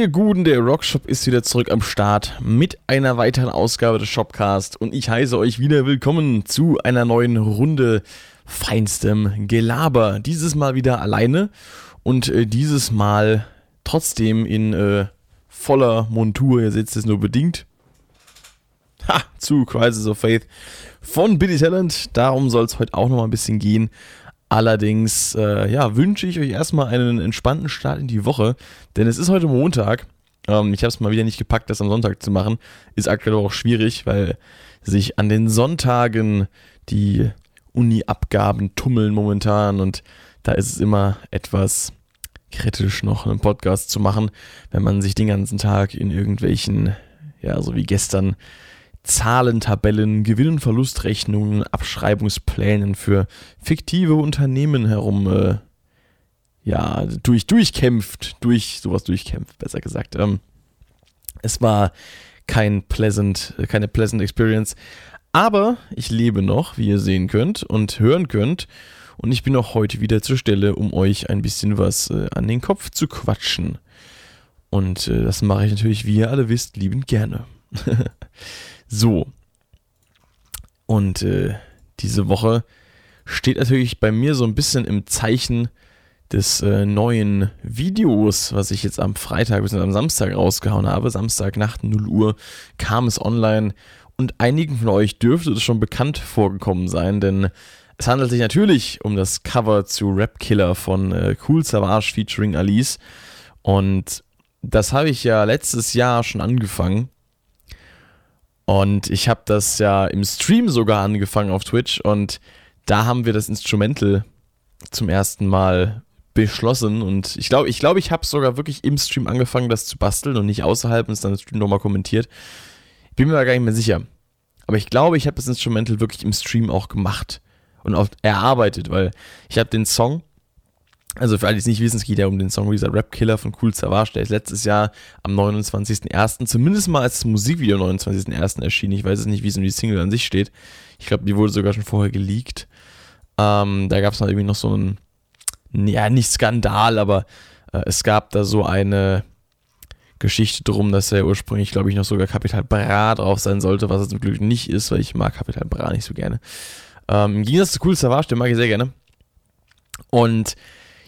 Ihr Guten, der Rockshop ist wieder zurück am Start mit einer weiteren Ausgabe des Shopcast und ich heiße euch wieder willkommen zu einer neuen Runde feinstem Gelaber. Dieses Mal wieder alleine und äh, dieses Mal trotzdem in äh, voller Montur. Ihr seht es nur bedingt. Ha, zu Crisis of Faith von Billy Talent. Darum soll es heute auch noch mal ein bisschen gehen. Allerdings, äh, ja, wünsche ich euch erstmal einen entspannten Start in die Woche, denn es ist heute Montag. Ähm, ich habe es mal wieder nicht gepackt, das am Sonntag zu machen. Ist aktuell auch schwierig, weil sich an den Sonntagen die Uni-Abgaben tummeln momentan und da ist es immer etwas kritisch noch einen Podcast zu machen, wenn man sich den ganzen Tag in irgendwelchen, ja, so wie gestern, Zahlentabellen, Gewinn- und Verlustrechnungen, Abschreibungsplänen für fiktive Unternehmen herum äh, ja, durch, durchkämpft, durch sowas durchkämpft, besser gesagt. Ähm, es war kein pleasant, keine pleasant experience, aber ich lebe noch, wie ihr sehen könnt und hören könnt. Und ich bin auch heute wieder zur Stelle, um euch ein bisschen was äh, an den Kopf zu quatschen. Und äh, das mache ich natürlich, wie ihr alle wisst, liebend gerne. So. Und äh, diese Woche steht natürlich bei mir so ein bisschen im Zeichen des äh, neuen Videos, was ich jetzt am Freitag bis am Samstag rausgehauen habe. Samstagnacht 0 Uhr kam es online und einigen von euch dürfte es schon bekannt vorgekommen sein, denn es handelt sich natürlich um das Cover zu Rap Killer von äh, Cool Savage featuring Alice und das habe ich ja letztes Jahr schon angefangen und ich habe das ja im Stream sogar angefangen auf Twitch und da haben wir das Instrumental zum ersten Mal beschlossen und ich glaube, ich glaube, ich habe sogar wirklich im Stream angefangen, das zu basteln und nicht außerhalb und es dann im Stream nochmal kommentiert. Ich bin mir aber gar nicht mehr sicher. Aber ich glaube, ich habe das Instrumental wirklich im Stream auch gemacht und auch erarbeitet, weil ich habe den Song also für alle, die es nicht wissen, es geht ja um den Song dieser Rap Killer von Cool Savage, der ist letztes Jahr am 29.01. zumindest mal als Musikvideo am 29.01. erschienen. Ich weiß es nicht, wie es um die Single an sich steht. Ich glaube, die wurde sogar schon vorher geleakt. Ähm, da gab es noch irgendwie noch so einen, ja, nicht Skandal, aber äh, es gab da so eine Geschichte drum, dass er ursprünglich, glaube ich, noch sogar Capital Bra drauf sein sollte, was es zum Glück nicht ist, weil ich mag Capital Bra nicht so gerne. Ähm, Im Gegensatz zu Cool Savage, den mag ich sehr gerne. Und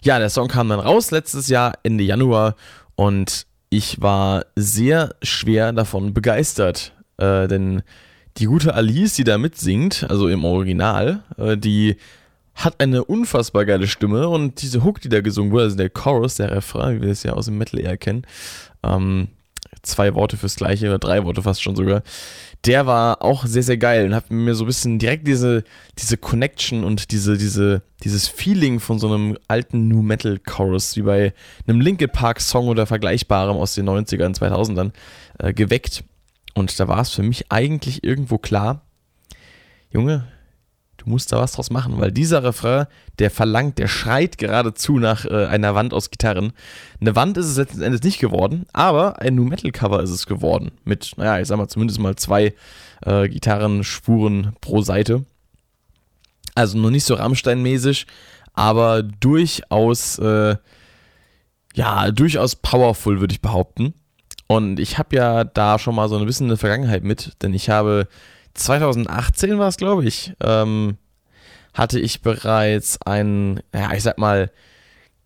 ja, der Song kam dann raus letztes Jahr, Ende Januar, und ich war sehr schwer davon begeistert. Äh, denn die gute Alice, die da mitsingt, also im Original, äh, die hat eine unfassbar geile Stimme und diese Hook, die da gesungen wurde, also der Chorus, der Refrain, wie wir es ja aus dem Metal eher kennen, ähm, zwei Worte fürs Gleiche oder drei Worte fast schon sogar, der war auch sehr, sehr geil und hat mir so ein bisschen direkt diese, diese Connection und diese, diese, dieses Feeling von so einem alten New Metal Chorus, wie bei einem Linkin Park Song oder vergleichbarem aus den 90ern, 2000ern, äh, geweckt. Und da war es für mich eigentlich irgendwo klar, Junge, Du musst da was draus machen, weil dieser Refrain, der verlangt, der schreit geradezu nach äh, einer Wand aus Gitarren. Eine Wand ist es letzten Endes nicht geworden, aber ein Nu Metal Cover ist es geworden. Mit, naja, ich sag mal zumindest mal zwei äh, Gitarrenspuren pro Seite. Also noch nicht so Rammstein-mäßig, aber durchaus, äh, ja, durchaus powerful, würde ich behaupten. Und ich habe ja da schon mal so ein bisschen eine Vergangenheit mit, denn ich habe 2018 war es, glaube ich, ähm, hatte ich bereits ein, ja, ich sag mal,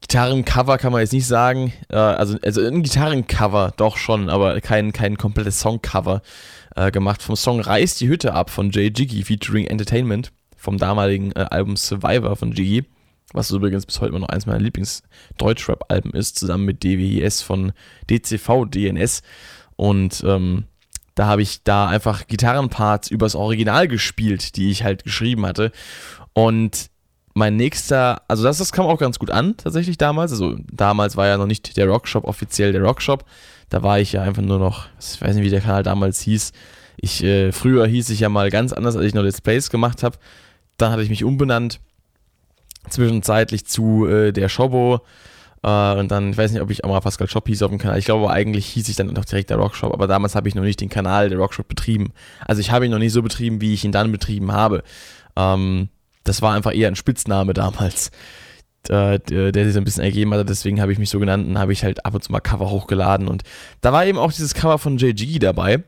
Gitarrencover kann man jetzt nicht sagen. Äh, also, also ein Gitarrencover doch schon, aber kein, kein komplettes Songcover äh, gemacht. Vom Song Reiß die Hütte ab von Jay Jiggy featuring Entertainment vom damaligen äh, Album Survivor von Jiggy. Was übrigens bis heute immer noch eins meiner Lieblings-Deutschrap-Alben ist, zusammen mit DWS von DCV DNS. Und ähm, da habe ich da einfach Gitarrenparts übers Original gespielt, die ich halt geschrieben hatte. Und mein nächster, also das, das kam auch ganz gut an, tatsächlich damals. Also damals war ja noch nicht der Rockshop offiziell der Rockshop. Da war ich ja einfach nur noch, ich weiß nicht, wie der Kanal damals hieß. Ich, äh, früher hieß ich ja mal ganz anders, als ich noch Let's Plays gemacht habe. Dann hatte ich mich umbenannt. Zwischenzeitlich zu äh, der Shobo Uh, und dann, ich weiß nicht, ob ich mal Pascal Shop hieß auf dem Kanal. Ich glaube, eigentlich hieß ich dann noch direkt der Rockshop, aber damals habe ich noch nicht den Kanal der Rockshop betrieben. Also ich habe ihn noch nicht so betrieben, wie ich ihn dann betrieben habe. Um, ähm, das war einfach eher ein Spitzname damals. der, der sich so ein bisschen ergeben hatte. Deswegen habe ich mich so genannt und habe ich halt ab und zu mal Cover hochgeladen. Und da war eben auch dieses Cover von JG dabei,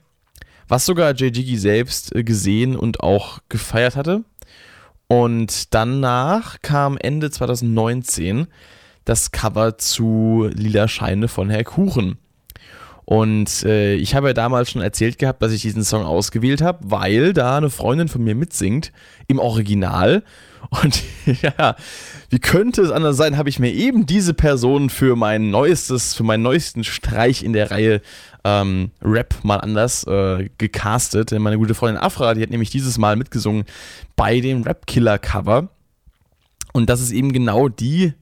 was sogar JG selbst äh, gesehen und auch gefeiert hatte. Und danach kam Ende 2019 das Cover zu Lila Scheine von Herr Kuchen. Und äh, ich habe ja damals schon erzählt gehabt, dass ich diesen Song ausgewählt habe, weil da eine Freundin von mir mitsingt im Original. Und ja, wie könnte es anders sein, habe ich mir eben diese Person für mein neuestes, für meinen neuesten Streich in der Reihe ähm, Rap mal anders äh, gecastet. Denn meine gute Freundin Afra, die hat nämlich dieses Mal mitgesungen bei dem Rap-Killer-Cover. Und das ist eben genau die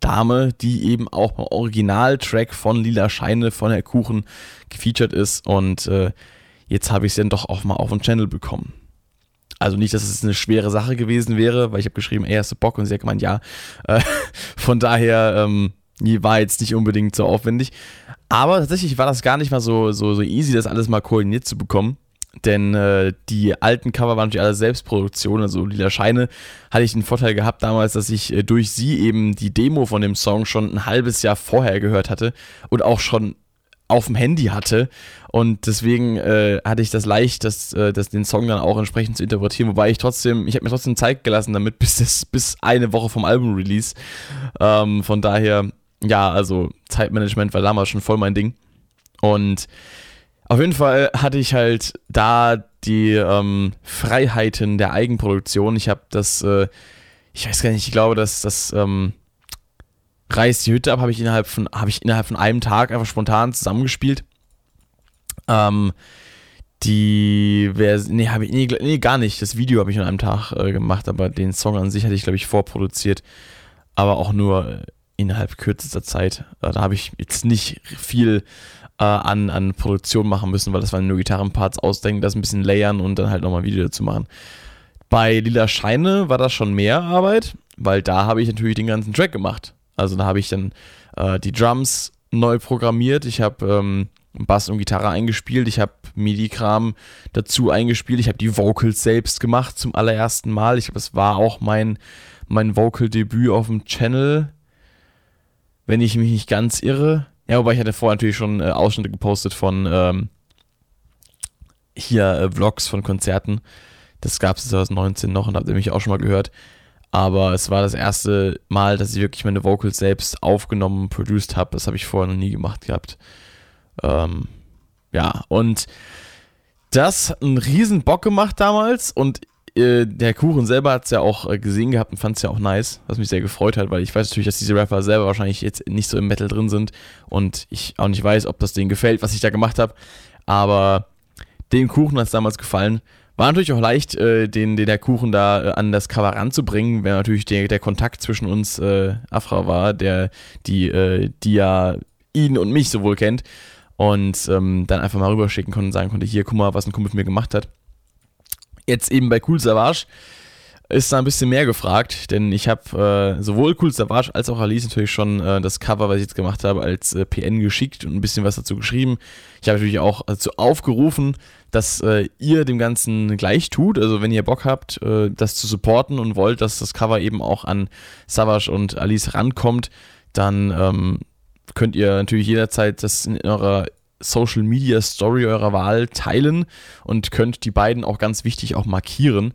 Dame, die eben auch beim Originaltrack von Lila Scheine von Herr Kuchen gefeatured ist. Und äh, jetzt habe ich es dann doch auch mal auf dem Channel bekommen. Also nicht, dass es eine schwere Sache gewesen wäre, weil ich habe geschrieben, hast du Bock? Und sie hat gemeint, ja. Äh, von daher ähm, war jetzt nicht unbedingt so aufwendig. Aber tatsächlich war das gar nicht mal so, so, so easy, das alles mal koordiniert zu bekommen. Denn äh, die alten Cover waren natürlich alle Selbstproduktion, also Lila Scheine hatte ich den Vorteil gehabt damals, dass ich äh, durch sie eben die Demo von dem Song schon ein halbes Jahr vorher gehört hatte und auch schon auf dem Handy hatte. Und deswegen äh, hatte ich das leicht, das, äh, das, den Song dann auch entsprechend zu interpretieren, wobei ich trotzdem, ich habe mir trotzdem Zeit gelassen damit bis, das, bis eine Woche vom Album-Release. Ähm, von daher, ja, also Zeitmanagement war damals schon voll mein Ding. Und auf jeden Fall hatte ich halt da die ähm, Freiheiten der Eigenproduktion. Ich habe das, äh, ich weiß gar nicht, ich glaube, dass das ähm, Reiß die Hütte ab habe ich innerhalb von ich innerhalb von einem Tag einfach spontan zusammengespielt. Ähm, die Version, nee, habe ich nee, nee, gar nicht. Das Video habe ich an einem Tag äh, gemacht, aber den Song an sich hatte ich glaube ich vorproduziert, aber auch nur äh, innerhalb kürzester Zeit. Äh, da habe ich jetzt nicht viel äh, an, an Produktion machen müssen, weil das waren nur Gitarrenparts ausdenken, das ein bisschen layern und dann halt nochmal ein Video dazu machen. Bei Lila Scheine war das schon mehr Arbeit, weil da habe ich natürlich den ganzen Track gemacht. Also da habe ich dann äh, die Drums neu programmiert, ich habe ähm, Bass und Gitarre eingespielt, ich habe MIDI-Kram dazu eingespielt, ich habe die Vocals selbst gemacht zum allerersten Mal. Ich glaube, es war auch mein, mein Vocal-Debüt auf dem Channel, wenn ich mich nicht ganz irre. Ja, wobei ich hatte vorher natürlich schon äh, Ausschnitte gepostet von ähm, hier äh, Vlogs von Konzerten. Das gab es 2019 noch und habt ihr mich auch schon mal gehört. Aber es war das erste Mal, dass ich wirklich meine Vocals selbst aufgenommen produced habe. Das habe ich vorher noch nie gemacht gehabt. Ähm, ja, und das hat einen riesen Bock gemacht damals und äh, der Kuchen selber hat es ja auch äh, gesehen gehabt und fand es ja auch nice, was mich sehr gefreut hat, weil ich weiß natürlich, dass diese Rapper selber wahrscheinlich jetzt nicht so im Metal drin sind und ich auch nicht weiß, ob das denen gefällt, was ich da gemacht habe. Aber dem Kuchen hat es damals gefallen. War natürlich auch leicht, äh, den, den der Kuchen da äh, an das Cover ranzubringen, wenn natürlich der, der Kontakt zwischen uns Afra war, der, die, die ja ihn und mich sowohl kennt und ähm, dann einfach mal rüberschicken konnte und sagen konnte, hier, guck mal, was ein Kumpel mit mir gemacht hat. Jetzt eben bei Cool Savage ist da ein bisschen mehr gefragt, denn ich habe äh, sowohl Cool Savage als auch Alice natürlich schon äh, das Cover, was ich jetzt gemacht habe, als äh, PN geschickt und ein bisschen was dazu geschrieben. Ich habe natürlich auch dazu aufgerufen, dass äh, ihr dem Ganzen gleich tut. Also wenn ihr Bock habt, äh, das zu supporten und wollt, dass das Cover eben auch an Savage und Alice rankommt, dann ähm, könnt ihr natürlich jederzeit das in eurer Social Media Story eurer Wahl teilen und könnt die beiden auch ganz wichtig auch markieren.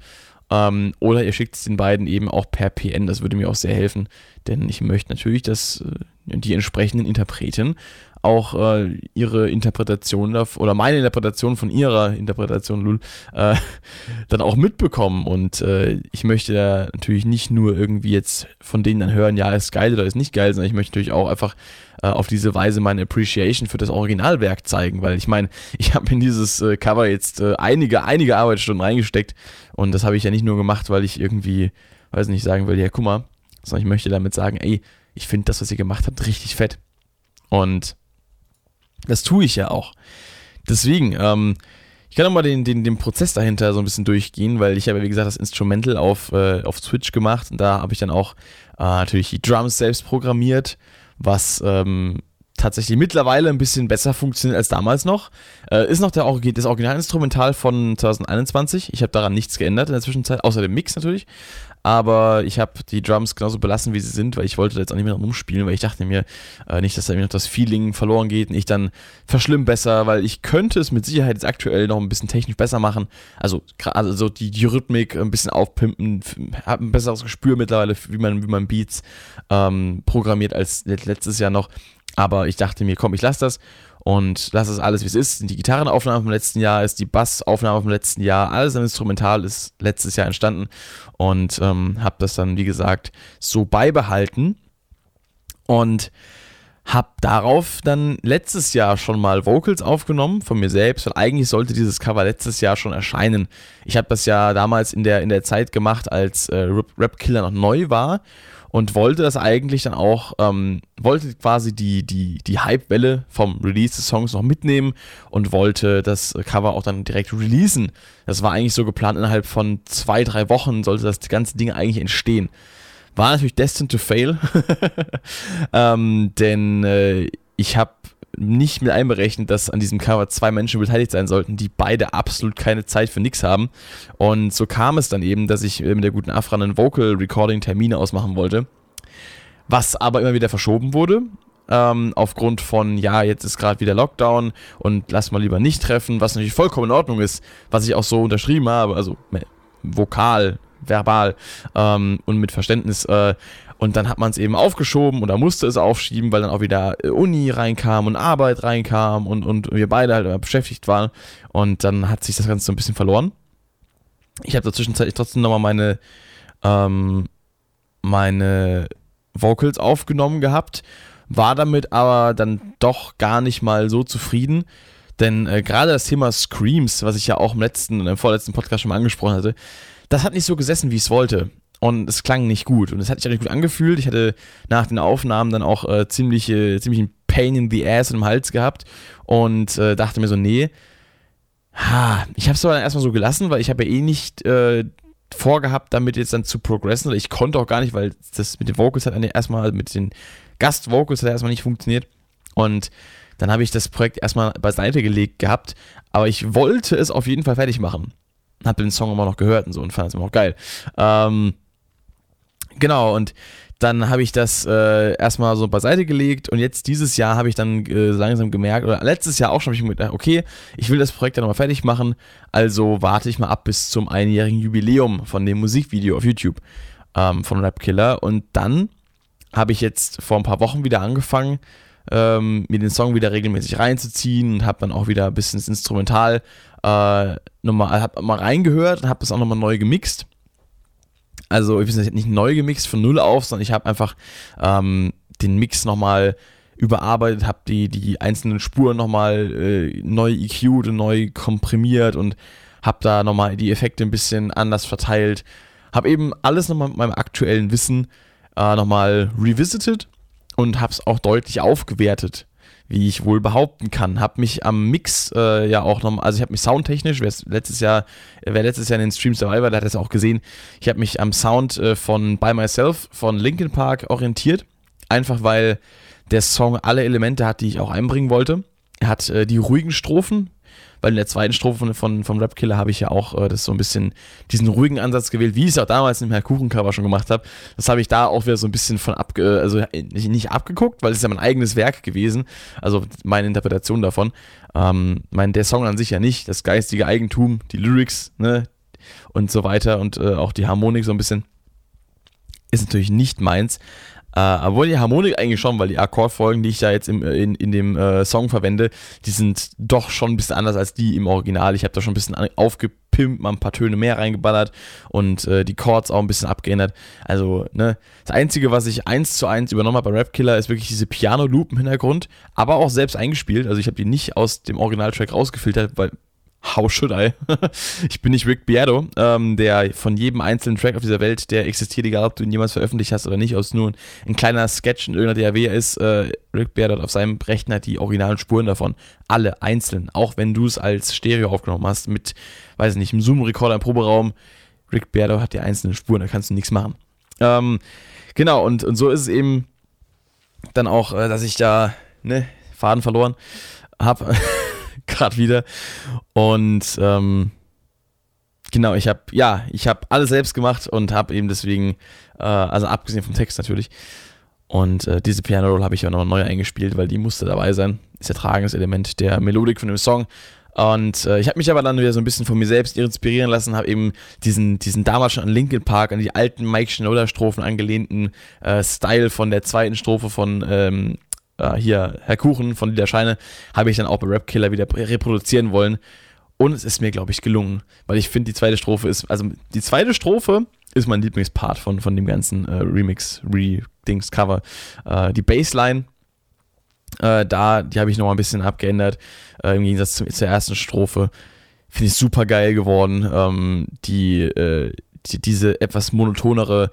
Ähm, oder ihr schickt es den beiden eben auch per PN, das würde mir auch sehr helfen, denn ich möchte natürlich, dass äh, die entsprechenden Interpreten auch äh, ihre Interpretation oder meine Interpretation von ihrer Interpretation, Lul, äh, dann auch mitbekommen. Und äh, ich möchte da natürlich nicht nur irgendwie jetzt von denen dann hören, ja, ist geil oder ist nicht geil, sondern ich möchte natürlich auch einfach äh, auf diese Weise meine Appreciation für das Originalwerk zeigen, weil ich meine, ich habe in dieses äh, Cover jetzt äh, einige, einige Arbeitsstunden reingesteckt und das habe ich ja nicht nur gemacht, weil ich irgendwie, weiß nicht, sagen will, ja, guck mal, sondern ich möchte damit sagen, ey, ich finde das, was ihr gemacht habt, richtig fett. Und das tue ich ja auch. Deswegen, ähm, ich kann nochmal den, den, den Prozess dahinter so ein bisschen durchgehen, weil ich habe, wie gesagt, das Instrumental auf, äh, auf Switch gemacht und da habe ich dann auch äh, natürlich die Drums selbst programmiert, was ähm, tatsächlich mittlerweile ein bisschen besser funktioniert als damals noch. Äh, ist noch der, das Originalinstrumental von 2021. Ich habe daran nichts geändert in der Zwischenzeit, außer dem Mix natürlich. Aber ich habe die Drums genauso belassen, wie sie sind, weil ich wollte da jetzt auch nicht mehr rumspielen, weil ich dachte mir äh, nicht, dass da mir noch das Feeling verloren geht und ich dann verschlimm besser, weil ich könnte es mit Sicherheit jetzt aktuell noch ein bisschen technisch besser machen. Also gerade so die, die Rhythmik ein bisschen aufpimpen, habe ein besseres Gespür mittlerweile, wie man, wie man Beats ähm, programmiert als letztes Jahr noch. Aber ich dachte mir, komm, ich lasse das und lass es alles, wie es ist. Die Gitarrenaufnahme vom letzten Jahr ist die Bassaufnahme vom letzten Jahr, alles an Instrumental ist letztes Jahr entstanden und ähm, habe das dann, wie gesagt, so beibehalten und habe darauf dann letztes Jahr schon mal Vocals aufgenommen von mir selbst, weil eigentlich sollte dieses Cover letztes Jahr schon erscheinen. Ich habe das ja damals in der, in der Zeit gemacht, als äh, Rap Killer noch neu war und wollte das eigentlich dann auch, ähm, wollte quasi die, die, die Hype-Welle vom Release des Songs noch mitnehmen und wollte das Cover auch dann direkt releasen. Das war eigentlich so geplant, innerhalb von zwei, drei Wochen sollte das ganze Ding eigentlich entstehen. War natürlich destined to fail, ähm, denn äh, ich habe nicht mit einberechnet, dass an diesem Cover zwei Menschen beteiligt sein sollten, die beide absolut keine Zeit für nichts haben. Und so kam es dann eben, dass ich mit der guten Afra einen Vocal Recording Termine ausmachen wollte, was aber immer wieder verschoben wurde. Ähm, aufgrund von, ja, jetzt ist gerade wieder Lockdown und lass mal lieber nicht treffen, was natürlich vollkommen in Ordnung ist, was ich auch so unterschrieben habe, also vokal, verbal ähm, und mit Verständnis. Äh, und dann hat man es eben aufgeschoben oder musste es aufschieben, weil dann auch wieder äh, Uni reinkam und Arbeit reinkam und, und wir beide halt beschäftigt waren. Und dann hat sich das Ganze so ein bisschen verloren. Ich habe zwischenzeitlich trotzdem nochmal meine, ähm, meine Vocals aufgenommen gehabt, war damit aber dann doch gar nicht mal so zufrieden. Denn äh, gerade das Thema Screams, was ich ja auch im letzten, im vorletzten Podcast schon mal angesprochen hatte, das hat nicht so gesessen, wie ich es wollte und es klang nicht gut. Und es hat sich auch nicht gut angefühlt. Ich hatte nach den Aufnahmen dann auch äh, ziemlich, äh, ziemlich Pain in the Ass im Hals gehabt und äh, dachte mir so, nee, ha, ich habe es aber dann erstmal so gelassen, weil ich habe ja eh nicht äh, vorgehabt, damit jetzt dann zu progressen. Oder ich konnte auch gar nicht, weil das mit den Vocals hat erstmal, mit den Gastvocals hat erstmal nicht funktioniert. Und dann habe ich das Projekt erstmal beiseite gelegt gehabt, aber ich wollte es auf jeden Fall fertig machen. Hab den Song immer noch gehört und so und fand es immer noch geil. Ähm, Genau, und dann habe ich das äh, erstmal so beiseite gelegt und jetzt dieses Jahr habe ich dann äh, langsam gemerkt, oder letztes Jahr auch schon, habe ich mir gedacht, okay, ich will das Projekt dann nochmal fertig machen, also warte ich mal ab bis zum einjährigen Jubiläum von dem Musikvideo auf YouTube ähm, von Rap Killer. Und dann habe ich jetzt vor ein paar Wochen wieder angefangen, ähm, mir den Song wieder regelmäßig reinzuziehen und habe dann auch wieder ein bisschen das Instrumental äh, nochmal, hab mal reingehört und habe das auch nochmal neu gemixt also, ich bin nicht neu gemixt von null auf, sondern ich habe einfach ähm, den Mix nochmal überarbeitet, habe die, die einzelnen Spuren nochmal äh, neu EQ'd und neu komprimiert und habe da nochmal die Effekte ein bisschen anders verteilt. Habe eben alles nochmal mit meinem aktuellen Wissen äh, nochmal revisited und habe es auch deutlich aufgewertet wie ich wohl behaupten kann. Habe mich am Mix äh, ja auch nochmal, also ich habe mich soundtechnisch, wer letztes Jahr, wer letztes Jahr in den Streams dabei war, der hat es auch gesehen, ich habe mich am Sound äh, von By Myself von Linkin Park orientiert. Einfach weil der Song alle Elemente hat, die ich auch einbringen wollte. Er hat äh, die ruhigen Strophen, weil in der zweiten Strophe von, von, vom Rap Killer habe ich ja auch äh, das so ein bisschen diesen ruhigen Ansatz gewählt, wie ich es auch damals im Herr Kuchen-Cover schon gemacht habe. Das habe ich da auch wieder so ein bisschen von ab, also nicht, nicht abgeguckt, weil es ist ja mein eigenes Werk gewesen, also meine Interpretation davon. Ähm, mein, der Song an sich ja nicht, das geistige Eigentum, die Lyrics, ne, und so weiter und äh, auch die Harmonik so ein bisschen ist natürlich nicht meins. Uh, obwohl die Harmonik eigentlich schon, weil die Akkordfolgen, die ich da jetzt im, äh, in, in dem äh, Song verwende, die sind doch schon ein bisschen anders als die im Original. Ich habe da schon ein bisschen aufgepimpt, mal ein paar Töne mehr reingeballert und äh, die Chords auch ein bisschen abgeändert. Also, ne, das Einzige, was ich eins zu eins übernommen habe bei Rap Killer, ist wirklich diese Piano-Loop im Hintergrund, aber auch selbst eingespielt. Also ich habe die nicht aus dem Originaltrack rausgefiltert, weil How should I? ich bin nicht Rick Beardo, ähm, der von jedem einzelnen Track auf dieser Welt, der existiert, egal ob du ihn jemals veröffentlicht hast oder nicht, aus nur ein kleiner Sketch in irgendeiner DAW ist. Äh, Rick Beardo hat auf seinem Rechner die originalen Spuren davon. Alle einzeln. Auch wenn du es als Stereo aufgenommen hast, mit, weiß ich nicht, einem Zoom-Recorder im Proberaum. Rick Beardo hat die einzelnen Spuren, da kannst du nichts machen. Ähm, genau, und, und so ist es eben dann auch, äh, dass ich da, ne, Faden verloren habe. gerade wieder. Und ähm, Genau, ich habe ja, ich habe alles selbst gemacht und habe eben deswegen, äh, also abgesehen vom Text natürlich. Und äh, diese Piano Roll habe ich auch noch neu eingespielt, weil die musste dabei sein. Ist ja tragendes Element der Melodik von dem Song. Und äh, ich habe mich aber dann wieder so ein bisschen von mir selbst inspirieren lassen, habe eben diesen, diesen damals schon an Linkin Park, an die alten Mike Schnoder-Strophen angelehnten äh, Style von der zweiten Strophe von ähm, äh, hier Herr Kuchen von Lieder Scheine, habe ich dann auch bei Rap Killer wieder reproduzieren wollen. Und es ist mir, glaube ich, gelungen, weil ich finde, die zweite Strophe ist, also die zweite Strophe ist mein Lieblingspart von, von dem ganzen äh, Remix, Re-Dings, Cover. Äh, die Bassline, äh, da, die habe ich nochmal ein bisschen abgeändert, äh, im Gegensatz zu, zur ersten Strophe. Finde ich super geil geworden. Ähm, die, äh, die, diese etwas monotonere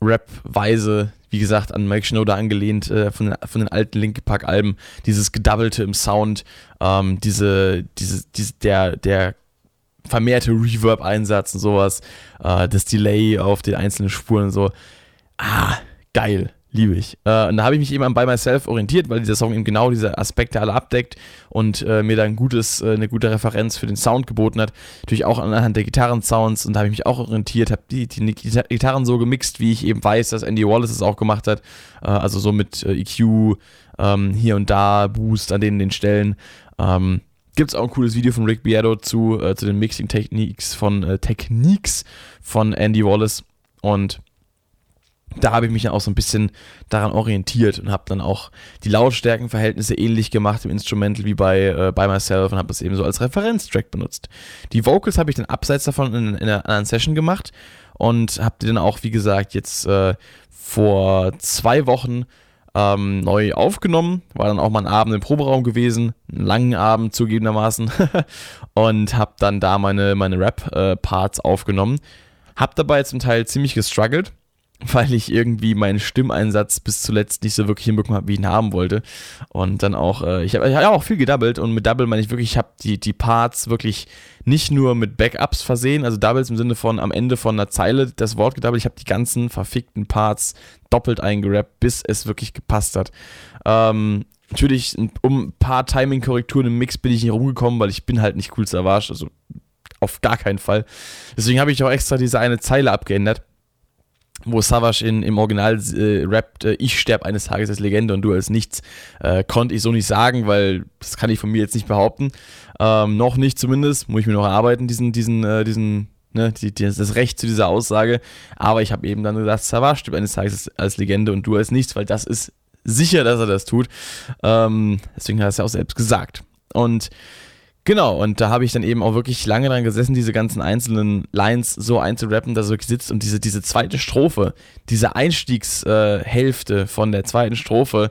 Rap-Weise, wie gesagt, an Mike Schnoder angelehnt, äh, von, den, von den alten Linke Park Alben, dieses Gedoubelte im Sound, ähm, diese, diese, diese, der, der vermehrte Reverb-Einsatz und sowas, äh, das Delay auf den einzelnen Spuren und so. Ah, geil. Liebe ich. Äh, und da habe ich mich eben an By Myself orientiert, weil dieser Song eben genau diese Aspekte alle abdeckt und äh, mir da ein gutes, äh, eine gute Referenz für den Sound geboten hat. Natürlich auch anhand der Gitarrensounds und da habe ich mich auch orientiert, habe die, die, Gitarren so gemixt, wie ich eben weiß, dass Andy Wallace es auch gemacht hat. Äh, also so mit äh, EQ ähm, hier und da, Boost an den, den Stellen. Ähm, Gibt es auch ein cooles Video von Rick Beato zu, äh, zu den Mixing-Techniques von, Techniques von Andy Wallace und da habe ich mich dann auch so ein bisschen daran orientiert und habe dann auch die Lautstärkenverhältnisse ähnlich gemacht im Instrumental wie bei äh, By Myself und habe das eben so als Referenztrack benutzt. Die Vocals habe ich dann abseits davon in, in einer anderen Session gemacht und habe die dann auch, wie gesagt, jetzt äh, vor zwei Wochen ähm, neu aufgenommen. War dann auch mal ein Abend im Proberaum gewesen, einen langen Abend zugegebenermaßen und habe dann da meine, meine Rap-Parts äh, aufgenommen. Hab dabei zum Teil ziemlich gestruggelt weil ich irgendwie meinen Stimmeinsatz bis zuletzt nicht so wirklich hinbekommen habe, wie ich ihn haben wollte. Und dann auch, äh, ich habe ja auch viel gedoubled und mit Double meine ich wirklich, ich habe die, die Parts wirklich nicht nur mit Backups versehen, also Doubles im Sinne von am Ende von einer Zeile das Wort gedoubled, ich habe die ganzen verfickten Parts doppelt eingerappt, bis es wirklich gepasst hat. Ähm, natürlich, um ein paar Timing-Korrekturen im Mix bin ich nicht rumgekommen, weil ich bin halt nicht cool zu erwarten, also auf gar keinen Fall. Deswegen habe ich auch extra diese eine Zeile abgeändert wo Savage in, im Original äh, rappt, äh, ich sterbe eines Tages als Legende und du als nichts, äh, konnte ich so nicht sagen, weil das kann ich von mir jetzt nicht behaupten. Ähm, noch nicht zumindest, muss ich mir noch erarbeiten, diesen, diesen, äh, diesen, ne, die, die, das Recht zu dieser Aussage. Aber ich habe eben dann gesagt, Savage stirbt eines Tages als Legende und du als nichts, weil das ist sicher, dass er das tut. Ähm, deswegen hat er es ja auch selbst gesagt. Und Genau, und da habe ich dann eben auch wirklich lange dran gesessen, diese ganzen einzelnen Lines so einzurappen, dass er wirklich sitzt und diese, diese zweite Strophe, diese Einstiegshälfte äh, von der zweiten Strophe,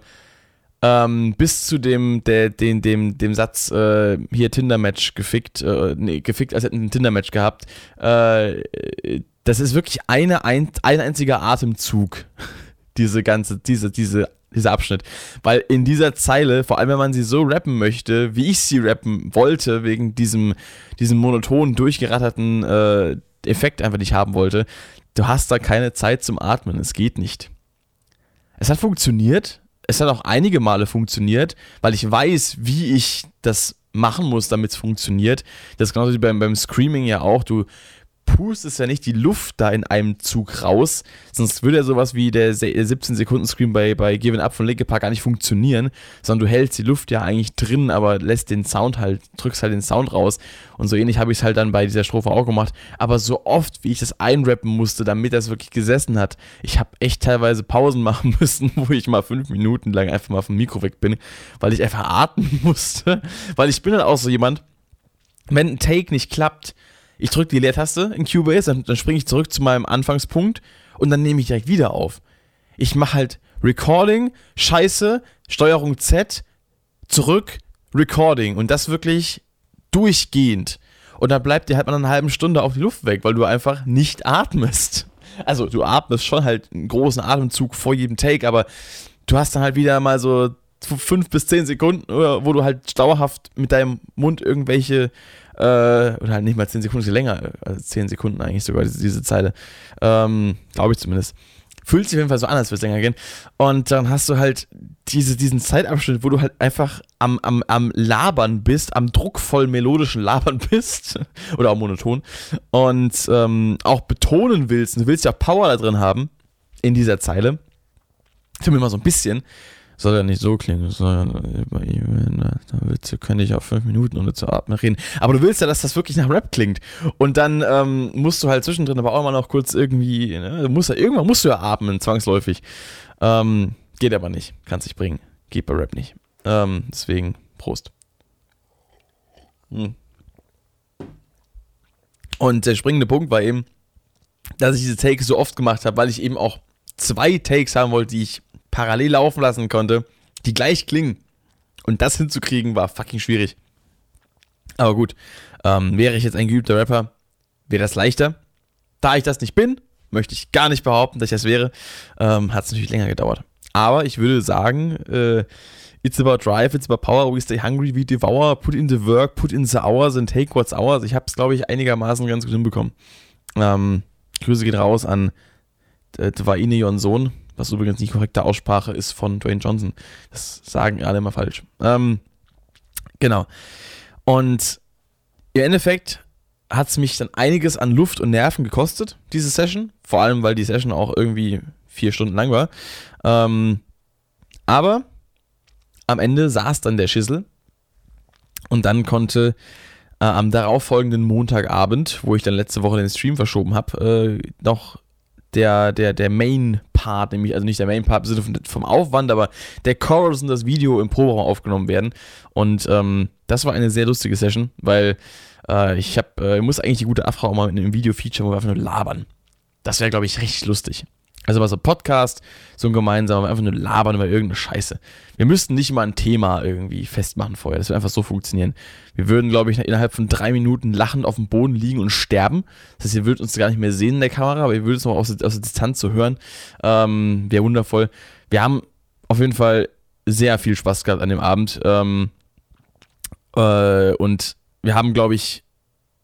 ähm, bis zu dem, der, den, dem, dem Satz äh, hier Tinder-Match gefickt, äh, nee, gefickt, als hätten ein Tinder-Match gehabt, äh, das ist wirklich eine, ein, ein einziger Atemzug, diese ganze, diese, diese dieser Abschnitt. Weil in dieser Zeile, vor allem wenn man sie so rappen möchte, wie ich sie rappen wollte, wegen diesem, diesem monotonen, durchgeratterten äh, Effekt einfach nicht haben wollte, du hast da keine Zeit zum Atmen. Es geht nicht. Es hat funktioniert. Es hat auch einige Male funktioniert, weil ich weiß, wie ich das machen muss, damit es funktioniert. Das ist genauso wie beim, beim Screaming ja auch. Du pustest ja nicht die Luft da in einem Zug raus, sonst würde ja sowas wie der 17-Sekunden-Screen bei, bei Given Up von Linke Park gar nicht funktionieren, sondern du hältst die Luft ja eigentlich drin, aber lässt den Sound halt, drückst halt den Sound raus. Und so ähnlich habe ich es halt dann bei dieser Strophe auch gemacht. Aber so oft, wie ich das einrappen musste, damit das wirklich gesessen hat, ich habe echt teilweise Pausen machen müssen, wo ich mal fünf Minuten lang einfach mal vom Mikro weg bin, weil ich einfach atmen musste. Weil ich bin halt auch so jemand, wenn ein Take nicht klappt, ich drücke die Leertaste in Cubase, dann, dann springe ich zurück zu meinem Anfangspunkt und dann nehme ich direkt wieder auf. Ich mache halt Recording, Scheiße, Steuerung Z, zurück, Recording und das wirklich durchgehend. Und dann bleibt dir halt mal eine halbe Stunde auf die Luft weg, weil du einfach nicht atmest. Also du atmest schon halt einen großen Atemzug vor jedem Take, aber du hast dann halt wieder mal so fünf bis zehn Sekunden, wo du halt dauerhaft mit deinem Mund irgendwelche äh, oder halt nicht mal 10 Sekunden, länger, also 10 Sekunden eigentlich sogar, diese, diese Zeile. Ähm, Glaube ich zumindest. Fühlt sich auf jeden Fall so an, als würde es länger gehen. Und dann hast du halt diese, diesen Zeitabschnitt, wo du halt einfach am, am, am Labern bist, am druckvoll melodischen Labern bist. Oder auch monoton. Und ähm, auch betonen willst. Und du willst ja Power da drin haben. In dieser Zeile. Mich mal so ein bisschen soll ja nicht so klingen, sondern über da willst, könnte ich auch fünf Minuten ohne zu atmen reden. Aber du willst ja, dass das wirklich nach Rap klingt. Und dann ähm, musst du halt zwischendrin aber auch mal noch kurz irgendwie, ne, du musst ja, irgendwann musst du ja atmen, zwangsläufig. Ähm, geht aber nicht, kannst dich bringen. Geht bei Rap nicht. Ähm, deswegen, Prost. Hm. Und der springende Punkt war eben, dass ich diese Takes so oft gemacht habe, weil ich eben auch zwei Takes haben wollte, die ich parallel laufen lassen konnte, die gleich klingen. Und das hinzukriegen war fucking schwierig. Aber gut, ähm, wäre ich jetzt ein geübter Rapper, wäre das leichter. Da ich das nicht bin, möchte ich gar nicht behaupten, dass ich das wäre, ähm, hat es natürlich länger gedauert. Aber ich würde sagen, äh, it's about drive, it's about power, we stay hungry, we devour, put in the work, put in the hours and take what's ours. Ich habe es, glaube ich, einigermaßen ganz gut hinbekommen. Ähm, Grüße gehen raus an äh, Dwaine Jon Sohn, was übrigens nicht korrekte Aussprache ist von Dwayne Johnson. Das sagen alle immer falsch. Ähm, genau. Und im Endeffekt hat es mich dann einiges an Luft und Nerven gekostet, diese Session. Vor allem, weil die Session auch irgendwie vier Stunden lang war. Ähm, aber am Ende saß dann der Schissel und dann konnte äh, am darauffolgenden Montagabend, wo ich dann letzte Woche den Stream verschoben habe, äh, noch der, der, der Main-Part, nämlich, also nicht der Main-Part vom Aufwand, aber der Chorus und das Video im Proberaum aufgenommen werden. Und ähm, das war eine sehr lustige Session, weil äh, ich habe, äh, muss eigentlich die gute Afra auch mal in einem Video featuren, wo wir einfach nur labern. Das wäre, glaube ich, richtig lustig. Also was so Podcast, so ein gemeinsamer, einfach nur labern über irgendeine Scheiße. Wir müssten nicht mal ein Thema irgendwie festmachen vorher. Das würde einfach so funktionieren. Wir würden, glaube ich, innerhalb von drei Minuten lachend auf dem Boden liegen und sterben. Das heißt, ihr würdet uns gar nicht mehr sehen in der Kamera, aber ihr würdet es noch aus, aus der Distanz zu so hören. Ähm, Wäre wundervoll. Wir haben auf jeden Fall sehr viel Spaß gehabt an dem Abend. Ähm, äh, und wir haben, glaube ich,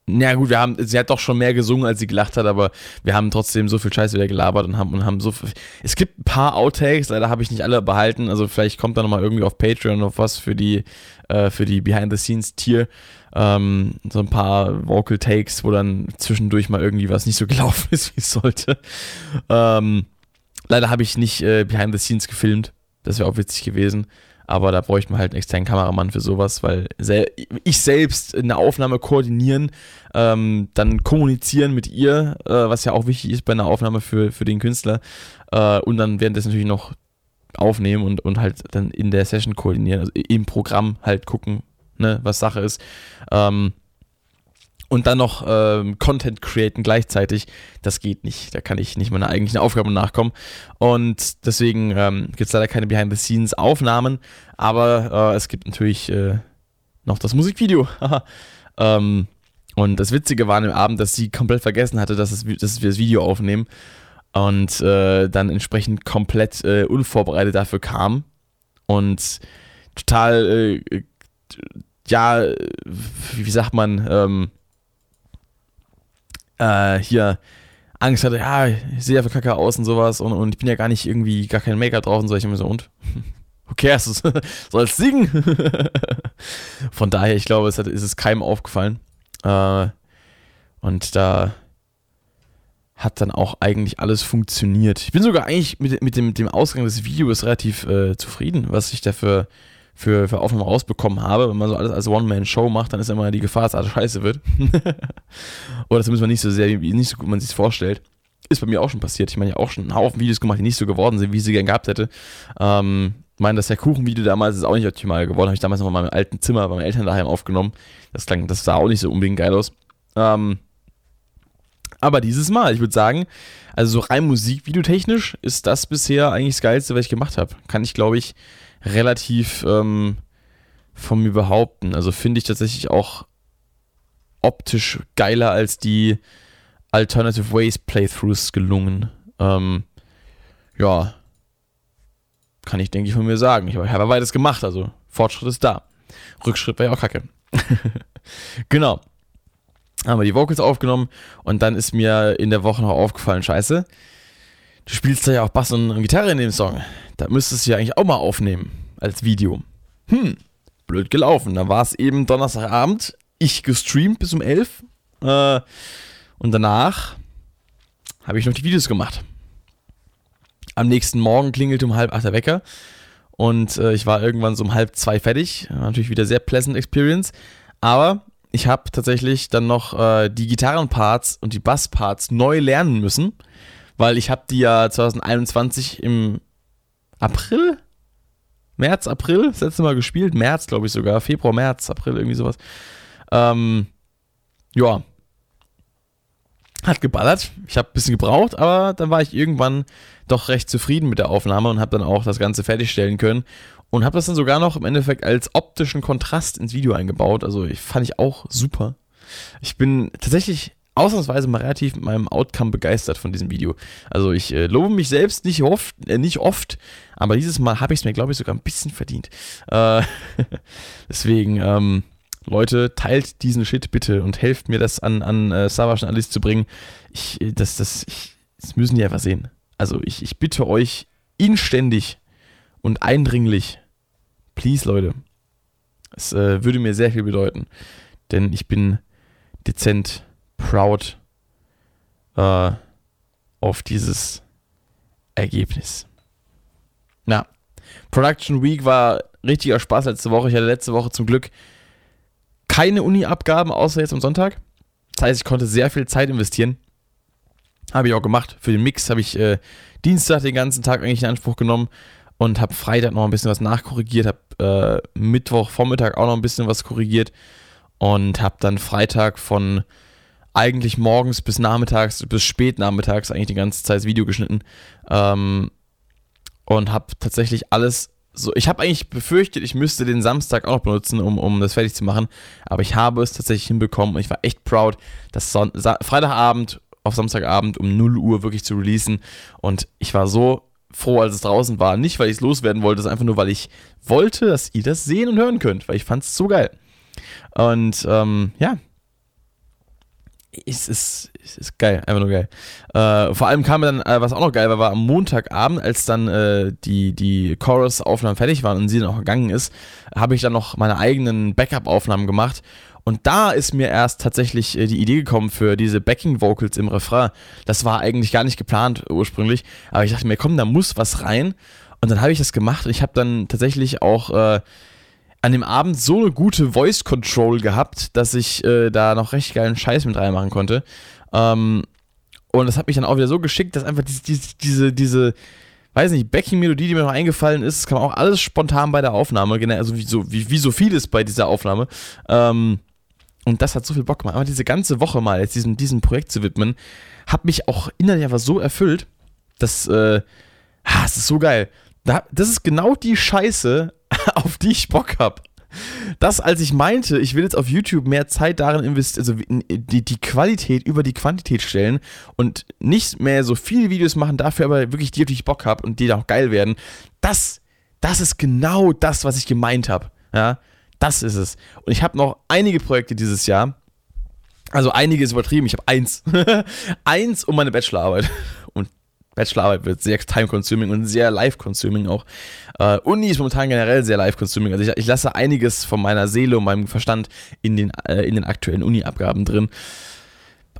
na gut, wir haben, sie hat doch schon mehr gesungen, als sie gelacht hat, aber wir haben trotzdem so viel Scheiß wieder gelabert und haben, und haben so viel, Es gibt ein paar Outtakes, leider habe ich nicht alle behalten, also vielleicht kommt da nochmal irgendwie auf Patreon noch was für die, äh, die Behind-the-Scenes-Tier. Ähm, so ein paar Vocal Takes, wo dann zwischendurch mal irgendwie was nicht so gelaufen ist, wie es sollte. Ähm, leider habe ich nicht äh, Behind the Scenes gefilmt. Das wäre auch witzig gewesen. Aber da bräuchte man halt einen externen Kameramann für sowas, weil ich selbst eine Aufnahme koordinieren, ähm, dann kommunizieren mit ihr, äh, was ja auch wichtig ist bei einer Aufnahme für, für den Künstler. Äh, und dann werden das natürlich noch aufnehmen und, und halt dann in der Session koordinieren, also im Programm halt gucken, ne, was Sache ist. Ähm, und dann noch ähm, Content createn gleichzeitig, das geht nicht. Da kann ich nicht meiner eigentlichen Aufgabe nachkommen. Und deswegen ähm, gibt es leider keine Behind-the-Scenes-Aufnahmen, aber äh, es gibt natürlich äh, noch das Musikvideo. ähm, und das Witzige war an dem Abend, dass sie komplett vergessen hatte, dass, es, dass wir das Video aufnehmen und äh, dann entsprechend komplett äh, unvorbereitet dafür kam und total, äh, ja, wie sagt man, ähm, äh, hier Angst hatte, ja, ich sehe ja Kacke aus und sowas und, und ich bin ja gar nicht irgendwie, gar kein Make-up drauf und so. Ich immer so, und? Who cares? Sollst singen? Von daher, ich glaube, es hat, ist es keinem aufgefallen. Äh, und da hat dann auch eigentlich alles funktioniert. Ich bin sogar eigentlich mit, mit, dem, mit dem Ausgang des Videos relativ äh, zufrieden, was ich dafür für, für Aufnahmen rausbekommen habe. Wenn man so alles als One-Man-Show macht, dann ist immer die Gefahr, dass alles scheiße wird. Oder zumindest mal nicht so sehr, nicht so gut man sich vorstellt. Ist bei mir auch schon passiert. Ich meine, ja auch schon einen Haufen Videos gemacht, die nicht so geworden sind, wie ich sie gern gehabt hätte. Ähm, ich meine, das Kuchen-Video damals ist auch nicht optimal geworden. Habe ich damals noch in meinem alten Zimmer bei meinen Eltern daheim aufgenommen. Das, klang, das sah auch nicht so unbedingt geil aus. Ähm, aber dieses Mal, ich würde sagen, also so rein musikvideotechnisch ist das bisher eigentlich das Geilste, was ich gemacht habe. Kann ich, glaube ich, relativ ähm, von mir behaupten. Also finde ich tatsächlich auch optisch geiler als die Alternative Ways Playthroughs gelungen. Ähm, ja, kann ich, denke ich, von mir sagen. Ich habe beides gemacht, also Fortschritt ist da. Rückschritt war ja auch kacke. genau. Haben wir die Vocals aufgenommen und dann ist mir in der Woche noch aufgefallen, scheiße, du spielst da ja auch Bass und Gitarre in dem Song. Da müsstest du ja eigentlich auch mal aufnehmen als Video. Hm, blöd gelaufen. Da war es eben Donnerstagabend, ich gestreamt bis um 11 äh, und danach habe ich noch die Videos gemacht. Am nächsten Morgen klingelte um halb acht der Wecker und äh, ich war irgendwann so um halb zwei fertig. Natürlich wieder sehr pleasant Experience. Aber ich habe tatsächlich dann noch äh, die Gitarrenparts und die Bassparts neu lernen müssen, weil ich habe die ja 2021 im April, März, April, das letzte Mal gespielt, März glaube ich sogar, Februar, März, April, irgendwie sowas. Ähm, ja, hat geballert. Ich habe ein bisschen gebraucht, aber dann war ich irgendwann doch recht zufrieden mit der Aufnahme und habe dann auch das Ganze fertigstellen können und habe das dann sogar noch im Endeffekt als optischen Kontrast ins Video eingebaut. Also ich fand ich auch super. Ich bin tatsächlich ausnahmsweise mal relativ mit meinem Outcome begeistert von diesem Video. Also ich äh, lobe mich selbst nicht oft, äh, nicht oft, aber dieses Mal habe ich es mir, glaube ich, sogar ein bisschen verdient. Äh, deswegen, ähm, Leute, teilt diesen Shit bitte und helft mir, das an, an äh, Savage und Alice zu bringen. Ich, äh, das, das, ich, das müssen die einfach sehen. Also ich, ich bitte euch inständig und eindringlich, please Leute, es äh, würde mir sehr viel bedeuten, denn ich bin dezent proud äh, auf dieses Ergebnis. Na, Production Week war richtiger Spaß letzte Woche. Ich hatte letzte Woche zum Glück keine Uni-Abgaben, außer jetzt am Sonntag. Das heißt, ich konnte sehr viel Zeit investieren. Habe ich auch gemacht. Für den Mix habe ich äh, Dienstag den ganzen Tag eigentlich in Anspruch genommen und habe Freitag noch ein bisschen was nachkorrigiert, habe äh, Mittwoch Vormittag auch noch ein bisschen was korrigiert und habe dann Freitag von eigentlich morgens bis nachmittags, bis spät nachmittags eigentlich die ganze Zeit das Video geschnitten ähm, und habe tatsächlich alles so, ich habe eigentlich befürchtet, ich müsste den Samstag auch noch benutzen, um, um das fertig zu machen. Aber ich habe es tatsächlich hinbekommen und ich war echt proud, das Son Sa Freitagabend auf Samstagabend um 0 Uhr wirklich zu releasen. Und ich war so froh, als es draußen war. Nicht, weil ich es loswerden wollte, sondern einfach nur, weil ich wollte, dass ihr das sehen und hören könnt, weil ich fand es so geil. Und ähm, ja, es ist, es ist geil, einfach nur geil. Äh, vor allem kam dann, äh, was auch noch geil war, war am Montagabend, als dann äh, die, die Chorus-Aufnahmen fertig waren und sie dann auch gegangen ist, habe ich dann noch meine eigenen Backup-Aufnahmen gemacht. Und da ist mir erst tatsächlich äh, die Idee gekommen für diese Backing-Vocals im Refrain. Das war eigentlich gar nicht geplant ursprünglich, aber ich dachte mir, komm, da muss was rein. Und dann habe ich das gemacht und ich habe dann tatsächlich auch äh, an dem Abend so eine gute Voice Control gehabt, dass ich äh, da noch recht geilen Scheiß mit reinmachen konnte. Ähm, und das hat mich dann auch wieder so geschickt, dass einfach diese, diese, diese, diese weiß nicht, Backing-Melodie, die mir noch eingefallen ist, das kam auch alles spontan bei der Aufnahme, also wie so, wie, wie so vieles bei dieser Aufnahme. Ähm, und das hat so viel Bock gemacht. Aber diese ganze Woche mal jetzt diesem, diesem Projekt zu widmen, hat mich auch innerlich einfach so erfüllt, dass, äh, ah, es ist so geil. Das ist genau die Scheiße, auf die ich Bock habe. Das, als ich meinte, ich will jetzt auf YouTube mehr Zeit darin investieren, also die, die Qualität über die Quantität stellen und nicht mehr so viele Videos machen, dafür aber wirklich die, auf die ich Bock habe und die dann auch geil werden, das, das ist genau das, was ich gemeint habe. Ja, das ist es. Und ich habe noch einige Projekte dieses Jahr. Also einige ist übertrieben, ich habe eins. eins um meine Bachelorarbeit. Bachelorarbeit wird sehr time-consuming und sehr live-consuming auch. Äh, Uni ist momentan generell sehr live-consuming. Also ich, ich, lasse einiges von meiner Seele und meinem Verstand in den, äh, in den aktuellen Uni-Abgaben drin.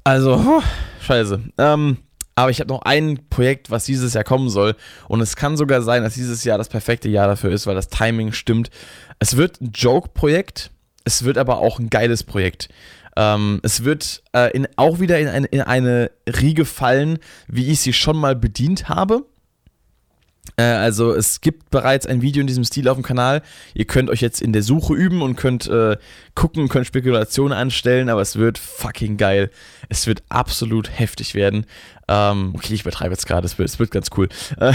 Also, oh, scheiße. Ähm, aber ich habe noch ein Projekt, was dieses Jahr kommen soll. Und es kann sogar sein, dass dieses Jahr das perfekte Jahr dafür ist, weil das Timing stimmt. Es wird ein Joke-Projekt. Es wird aber auch ein geiles Projekt. Ähm, es wird äh, in, auch wieder in eine, in eine Riege fallen, wie ich sie schon mal bedient habe. Äh, also es gibt bereits ein Video in diesem Stil auf dem Kanal. Ihr könnt euch jetzt in der Suche üben und könnt äh, gucken, könnt Spekulationen anstellen, aber es wird fucking geil. Es wird absolut heftig werden. Ähm, okay, ich übertreibe jetzt gerade, es wird, es wird ganz cool.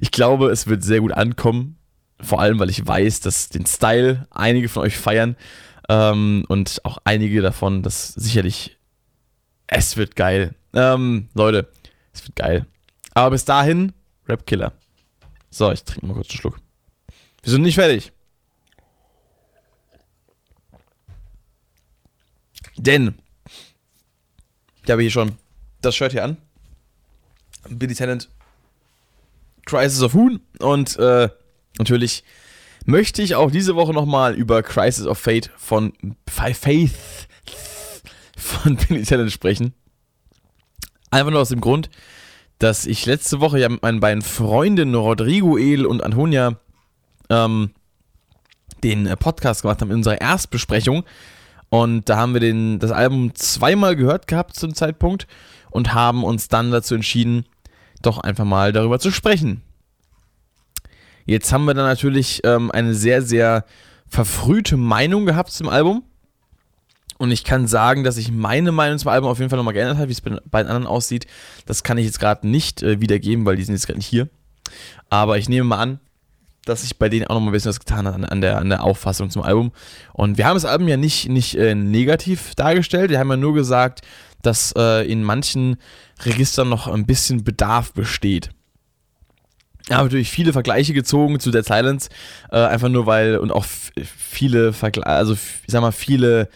ich glaube, es wird sehr gut ankommen. Vor allem, weil ich weiß, dass den Style einige von euch feiern. Ähm, und auch einige davon, das sicherlich, es wird geil. Ähm, Leute, es wird geil. Aber bis dahin, Rap Killer. So, ich trinke mal kurz einen Schluck. Wir sind nicht fertig. Denn ich habe hier schon das Shirt hier an. Billy Talent, Crisis of Hoon und äh, natürlich möchte ich auch diese Woche nochmal über Crisis of Fate von Faith von Billy sprechen. Einfach nur aus dem Grund, dass ich letzte Woche ja mit meinen beiden Freundinnen Rodrigo El und Antonia ähm, den äh, Podcast gemacht haben in unserer Erstbesprechung. Und da haben wir den, das Album zweimal gehört gehabt zum Zeitpunkt und haben uns dann dazu entschieden, doch einfach mal darüber zu sprechen. Jetzt haben wir dann natürlich ähm, eine sehr, sehr verfrühte Meinung gehabt zum Album. Und ich kann sagen, dass sich meine Meinung zum Album auf jeden Fall nochmal geändert hat, wie es bei, bei den anderen aussieht. Das kann ich jetzt gerade nicht äh, wiedergeben, weil die sind jetzt gerade nicht hier. Aber ich nehme mal an, dass sich bei denen auch nochmal ein bisschen was getan hat an, an, der, an der Auffassung zum Album. Und wir haben das Album ja nicht, nicht äh, negativ dargestellt. Wir haben ja nur gesagt, dass äh, in manchen Registern noch ein bisschen Bedarf besteht. Habe natürlich viele Vergleiche gezogen zu Dead Silence, äh, einfach nur weil und auch viele Vergleiche, also ich sag mal, viele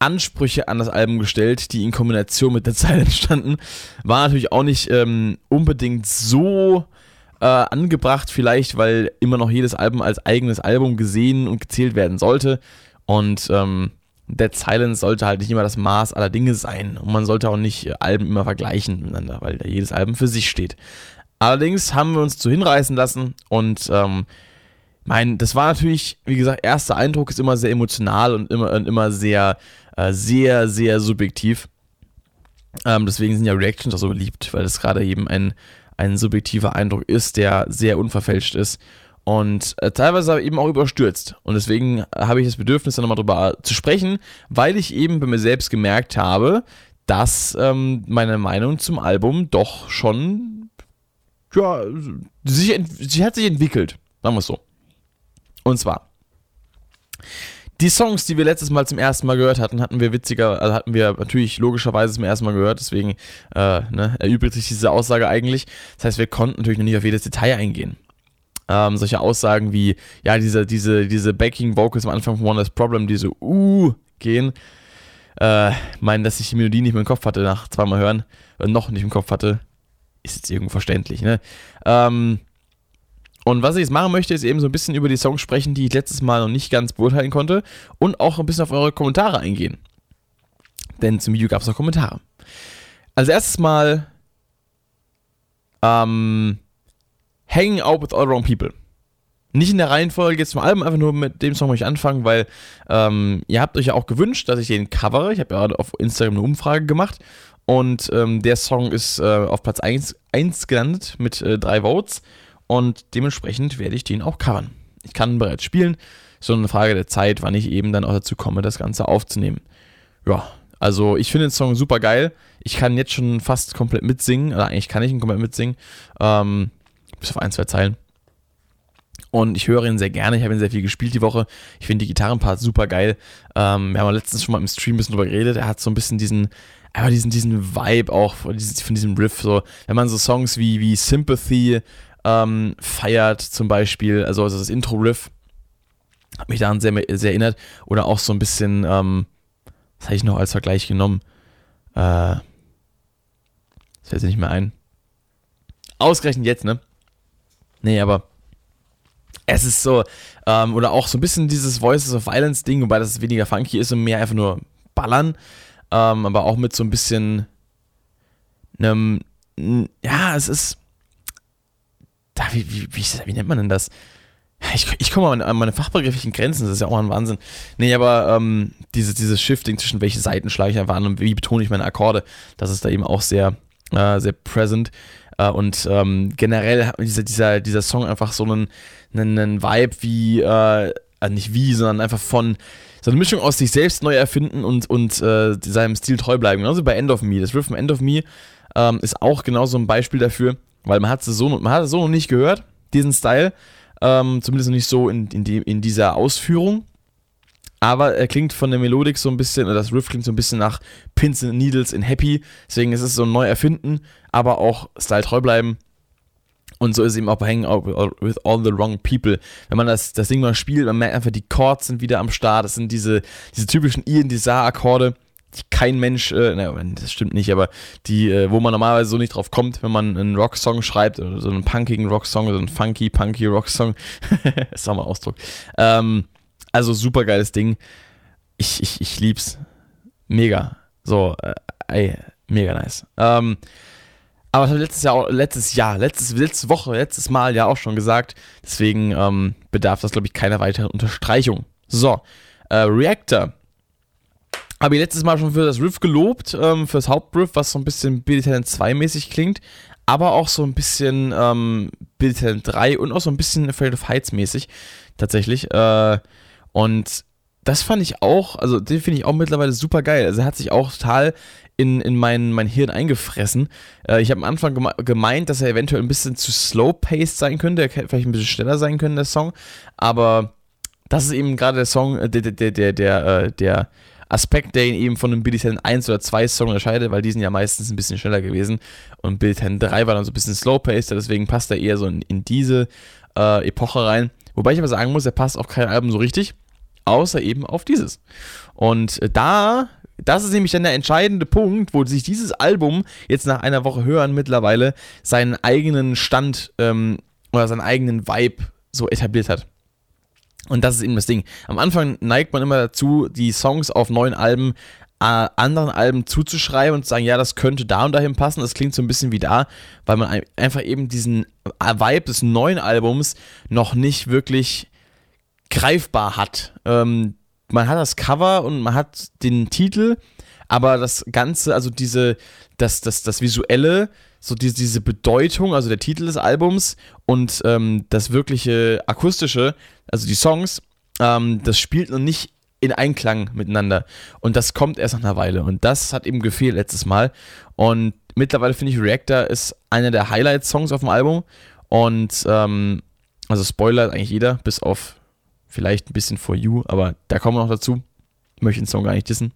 Ansprüche an das Album gestellt, die in Kombination mit der Zeit entstanden. War natürlich auch nicht ähm, unbedingt so äh, angebracht, vielleicht, weil immer noch jedes Album als eigenes Album gesehen und gezählt werden sollte. Und ähm, Dead Silence sollte halt nicht immer das Maß aller Dinge sein. Und man sollte auch nicht Alben immer vergleichen miteinander, weil jedes Album für sich steht. Allerdings haben wir uns zu hinreißen lassen und ähm, mein, das war natürlich, wie gesagt, erster Eindruck ist immer sehr emotional und immer, und immer sehr äh, sehr, sehr subjektiv. Ähm, deswegen sind ja Reactions auch so beliebt, weil es gerade eben ein, ein subjektiver Eindruck ist, der sehr unverfälscht ist und äh, teilweise eben auch überstürzt. Und deswegen habe ich das Bedürfnis, da nochmal drüber zu sprechen, weil ich eben bei mir selbst gemerkt habe, dass ähm, meine Meinung zum Album doch schon, ja, sich, sie hat sich entwickelt, sagen wir es so. Und zwar, die Songs, die wir letztes Mal zum ersten Mal gehört hatten, hatten wir witziger, also hatten wir natürlich logischerweise zum ersten Mal gehört, deswegen äh, ne, erübrigt sich diese Aussage eigentlich. Das heißt, wir konnten natürlich noch nicht auf jedes Detail eingehen. Ähm, solche Aussagen wie, ja, diese, diese, diese Backing Vocals am Anfang von One Last Problem, die so uh gehen, äh, meinen, dass ich die Melodie nicht mehr im Kopf hatte nach zweimal hören, äh, noch nicht im Kopf hatte, ist jetzt irgendwo verständlich, ne? Ähm, und was ich jetzt machen möchte, ist eben so ein bisschen über die Songs sprechen, die ich letztes Mal noch nicht ganz beurteilen konnte und auch ein bisschen auf eure Kommentare eingehen. Denn zum Video gab es noch Kommentare. Als erstes mal ähm, Hanging Out with All Wrong People. Nicht in der Reihenfolge jetzt zum Album, einfach nur mit dem Song möchte ich anfangen, weil ähm, ihr habt euch ja auch gewünscht, dass ich den covere. Ich habe ja auf Instagram eine Umfrage gemacht und ähm, der Song ist äh, auf Platz 1, 1 gelandet mit äh, drei Votes und dementsprechend werde ich den auch covern. Ich kann bereits spielen, ist nur eine Frage der Zeit, wann ich eben dann auch dazu komme, das Ganze aufzunehmen. Ja, also ich finde den Song super geil. Ich kann jetzt schon fast komplett mitsingen, oder eigentlich kann ich ihn komplett mitsingen, ähm, bis auf ein, zwei Zeilen. Und ich höre ihn sehr gerne. Ich habe ihn sehr viel gespielt die Woche. Ich finde die Gitarrenparts super geil. Ähm, wir haben letztens schon mal im Stream ein bisschen drüber geredet. Er hat so ein bisschen diesen, einfach diesen, diesen Vibe auch von diesem, von diesem Riff. So, wenn man so Songs wie, wie Sympathy ähm, feiert, zum Beispiel, also, also das Intro-Riff, hat mich daran sehr, sehr erinnert. Oder auch so ein bisschen, ähm, was habe ich noch als Vergleich genommen? Äh, das fällt sich nicht mehr ein. Ausgerechnet jetzt, ne? Nee, aber es ist so, ähm, oder auch so ein bisschen dieses Voices of Violence Ding, wobei das weniger funky ist und mehr einfach nur ballern, ähm, aber auch mit so ein bisschen einem, ja, es ist, da, wie, wie, wie, wie nennt man denn das? Ich, ich komme an meine fachbegrifflichen Grenzen, das ist ja auch mal ein Wahnsinn. Nee, aber ähm, diese, dieses Shifting zwischen welche Seiten schlage ich einfach an und wie betone ich meine Akkorde, das ist da eben auch sehr, äh, sehr present. Äh, und ähm, generell hat dieser, dieser, dieser Song einfach so einen, einen, einen Vibe wie, äh, äh, nicht wie, sondern einfach von so eine Mischung aus sich selbst neu erfinden und, und äh, seinem Stil treu bleiben. Genauso bei End of Me. Das Riff End of Me ähm, ist auch genauso ein Beispiel dafür, weil man hat es so, man hat so noch nicht gehört, diesen Style. Ähm, zumindest noch nicht so in, in, die, in dieser Ausführung. Aber er klingt von der Melodik so ein bisschen, oder das Riff klingt so ein bisschen nach Pins and Needles in Happy. Deswegen ist es so ein neu erfinden, aber auch Style treu bleiben. Und so ist eben auch bei Hanging Out with All the Wrong People. Wenn man das, das Ding mal spielt, man merkt einfach, die Chords sind wieder am Start. Das sind diese, diese typischen Ian Desire Akkorde die kein Mensch, äh, na, das stimmt nicht, aber die, äh, wo man normalerweise so nicht drauf kommt, wenn man einen Rocksong schreibt oder so einen punkigen Rocksong, so einen funky, punky Rocksong. ist auch mal Ausdruck. Ähm, also super geiles Ding. Ich, ich, ich lieb's. Mega. So, äh, ey, mega nice. Ähm, aber das habe ich letztes Jahr, letztes Jahr, letztes, letzte Woche, letztes Mal ja auch schon gesagt. Deswegen ähm, bedarf das, glaube ich, keiner weiteren Unterstreichung. So, äh, Reactor. Habe ich letztes Mal schon für das Riff gelobt, ähm, für das Hauptriff, was so ein bisschen Billy Talent 2 mäßig klingt, aber auch so ein bisschen ähm, Billy Talent 3 und auch so ein bisschen Afraid of Heights mäßig, tatsächlich. Äh, und das fand ich auch, also den finde ich auch mittlerweile super geil. Also er hat sich auch total in, in mein, mein Hirn eingefressen. Äh, ich habe am Anfang geme gemeint, dass er eventuell ein bisschen zu slow-paced sein könnte, er hätte vielleicht ein bisschen schneller sein können, der Song. Aber das ist eben gerade der Song, äh, der, der, der, der, äh, der Aspekt, der ihn eben von einem Billy 10 1 oder 2 Song unterscheidet, weil die sind ja meistens ein bisschen schneller gewesen. Und Billy 10 3 war dann so ein bisschen slow-paced, deswegen passt er eher so in, in diese äh, Epoche rein. Wobei ich aber sagen muss, er passt auf kein Album so richtig außer eben auf dieses. Und äh, da, das ist nämlich dann der entscheidende Punkt, wo sich dieses Album jetzt nach einer Woche hören mittlerweile seinen eigenen Stand ähm, oder seinen eigenen Vibe so etabliert hat. Und das ist eben das Ding. Am Anfang neigt man immer dazu, die Songs auf neuen Alben äh, anderen Alben zuzuschreiben und zu sagen, ja, das könnte da und dahin passen. Das klingt so ein bisschen wie da, weil man einfach eben diesen äh, Vibe des neuen Albums noch nicht wirklich greifbar hat. Ähm, man hat das Cover und man hat den Titel, aber das Ganze, also diese, das, das, das Visuelle, so diese, diese Bedeutung, also der Titel des Albums und ähm, das wirkliche akustische, also die Songs, ähm, das spielt noch nicht in Einklang miteinander. Und das kommt erst nach einer Weile. Und das hat eben gefehlt letztes Mal. Und mittlerweile finde ich Reactor ist einer der Highlight-Songs auf dem Album. Und ähm, also Spoiler eigentlich jeder, bis auf Vielleicht ein bisschen For You, aber da kommen wir noch dazu. Möchte den Song gar nicht dissen.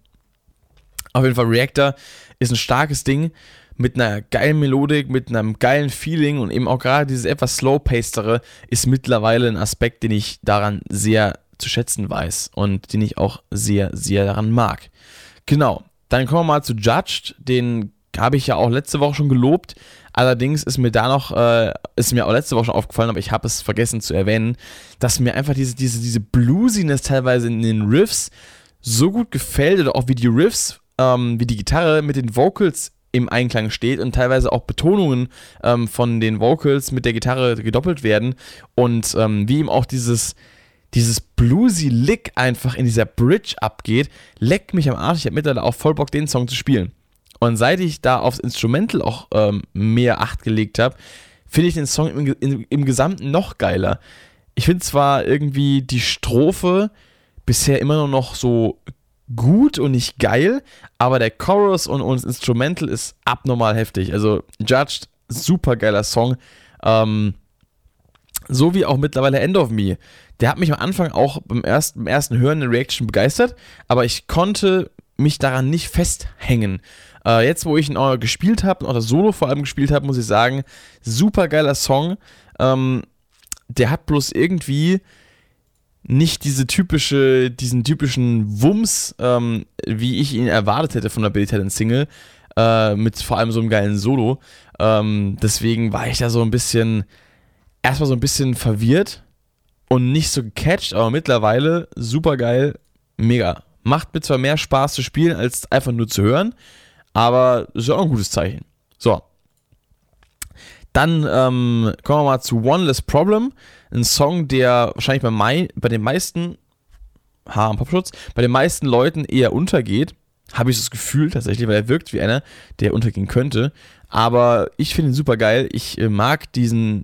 Auf jeden Fall, Reactor ist ein starkes Ding mit einer geilen Melodik, mit einem geilen Feeling und eben auch gerade dieses etwas slow-pacedere ist mittlerweile ein Aspekt, den ich daran sehr zu schätzen weiß und den ich auch sehr, sehr daran mag. Genau, dann kommen wir mal zu Judged, den habe ich ja auch letzte Woche schon gelobt. Allerdings ist mir da noch, äh, ist mir auch letzte Woche schon aufgefallen, aber ich habe es vergessen zu erwähnen, dass mir einfach diese, diese, diese Bluesiness teilweise in den Riffs so gut gefällt oder auch wie die Riffs, ähm, wie die Gitarre mit den Vocals im Einklang steht und teilweise auch Betonungen ähm, von den Vocals mit der Gitarre gedoppelt werden und ähm, wie ihm auch dieses, dieses bluesy Lick einfach in dieser Bridge abgeht, leckt mich am Arsch. Ich habe mittlerweile auch voll Bock, den Song zu spielen. Und seit ich da aufs Instrumental auch ähm, mehr Acht gelegt habe, finde ich den Song im, im, im Gesamten noch geiler. Ich finde zwar irgendwie die Strophe bisher immer nur noch so gut und nicht geil, aber der Chorus und, und das Instrumental ist abnormal heftig. Also Judged, super geiler Song. Ähm, so wie auch mittlerweile End of Me. Der hat mich am Anfang auch beim ersten, beim ersten Hören in Reaction begeistert, aber ich konnte mich daran nicht festhängen. Äh, jetzt, wo ich ihn auch gespielt habe das Solo vor allem gespielt habe, muss ich sagen, super geiler Song. Ähm, der hat bloß irgendwie nicht diese typische, diesen typischen Wumms, ähm, wie ich ihn erwartet hätte von der Billy Talent Single, äh, mit vor allem so einem geilen Solo. Ähm, deswegen war ich da so ein bisschen, erstmal so ein bisschen verwirrt und nicht so gecatcht, aber mittlerweile super geil, mega. Macht mir zwar mehr Spaß zu spielen, als einfach nur zu hören, aber ist ja auch ein gutes Zeichen. So. Dann ähm, kommen wir mal zu One Less Problem. Ein Song, der wahrscheinlich bei, mein, bei den meisten, Haar am Popschutz, bei den meisten Leuten eher untergeht. Habe ich das Gefühl tatsächlich, weil er wirkt wie einer, der untergehen könnte. Aber ich finde ihn super geil. Ich äh, mag diesen,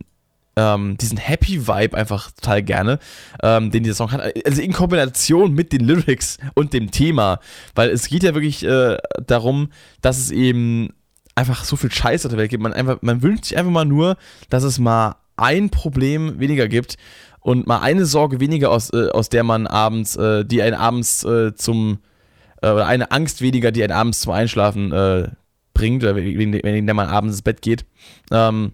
ähm, diesen Happy Vibe einfach total gerne, ähm, den dieser Song hat. Also in Kombination mit den Lyrics und dem Thema, weil es geht ja wirklich äh, darum, dass es eben einfach so viel Scheiß auf der Welt gibt. Man, einfach, man wünscht sich einfach mal nur, dass es mal ein Problem weniger gibt und mal eine Sorge weniger, aus, äh, aus der man abends, äh, die einen abends äh, zum, äh, oder eine Angst weniger, die einen abends zum Einschlafen äh, bringt, oder wegen, wegen der man abends ins Bett geht. Ähm,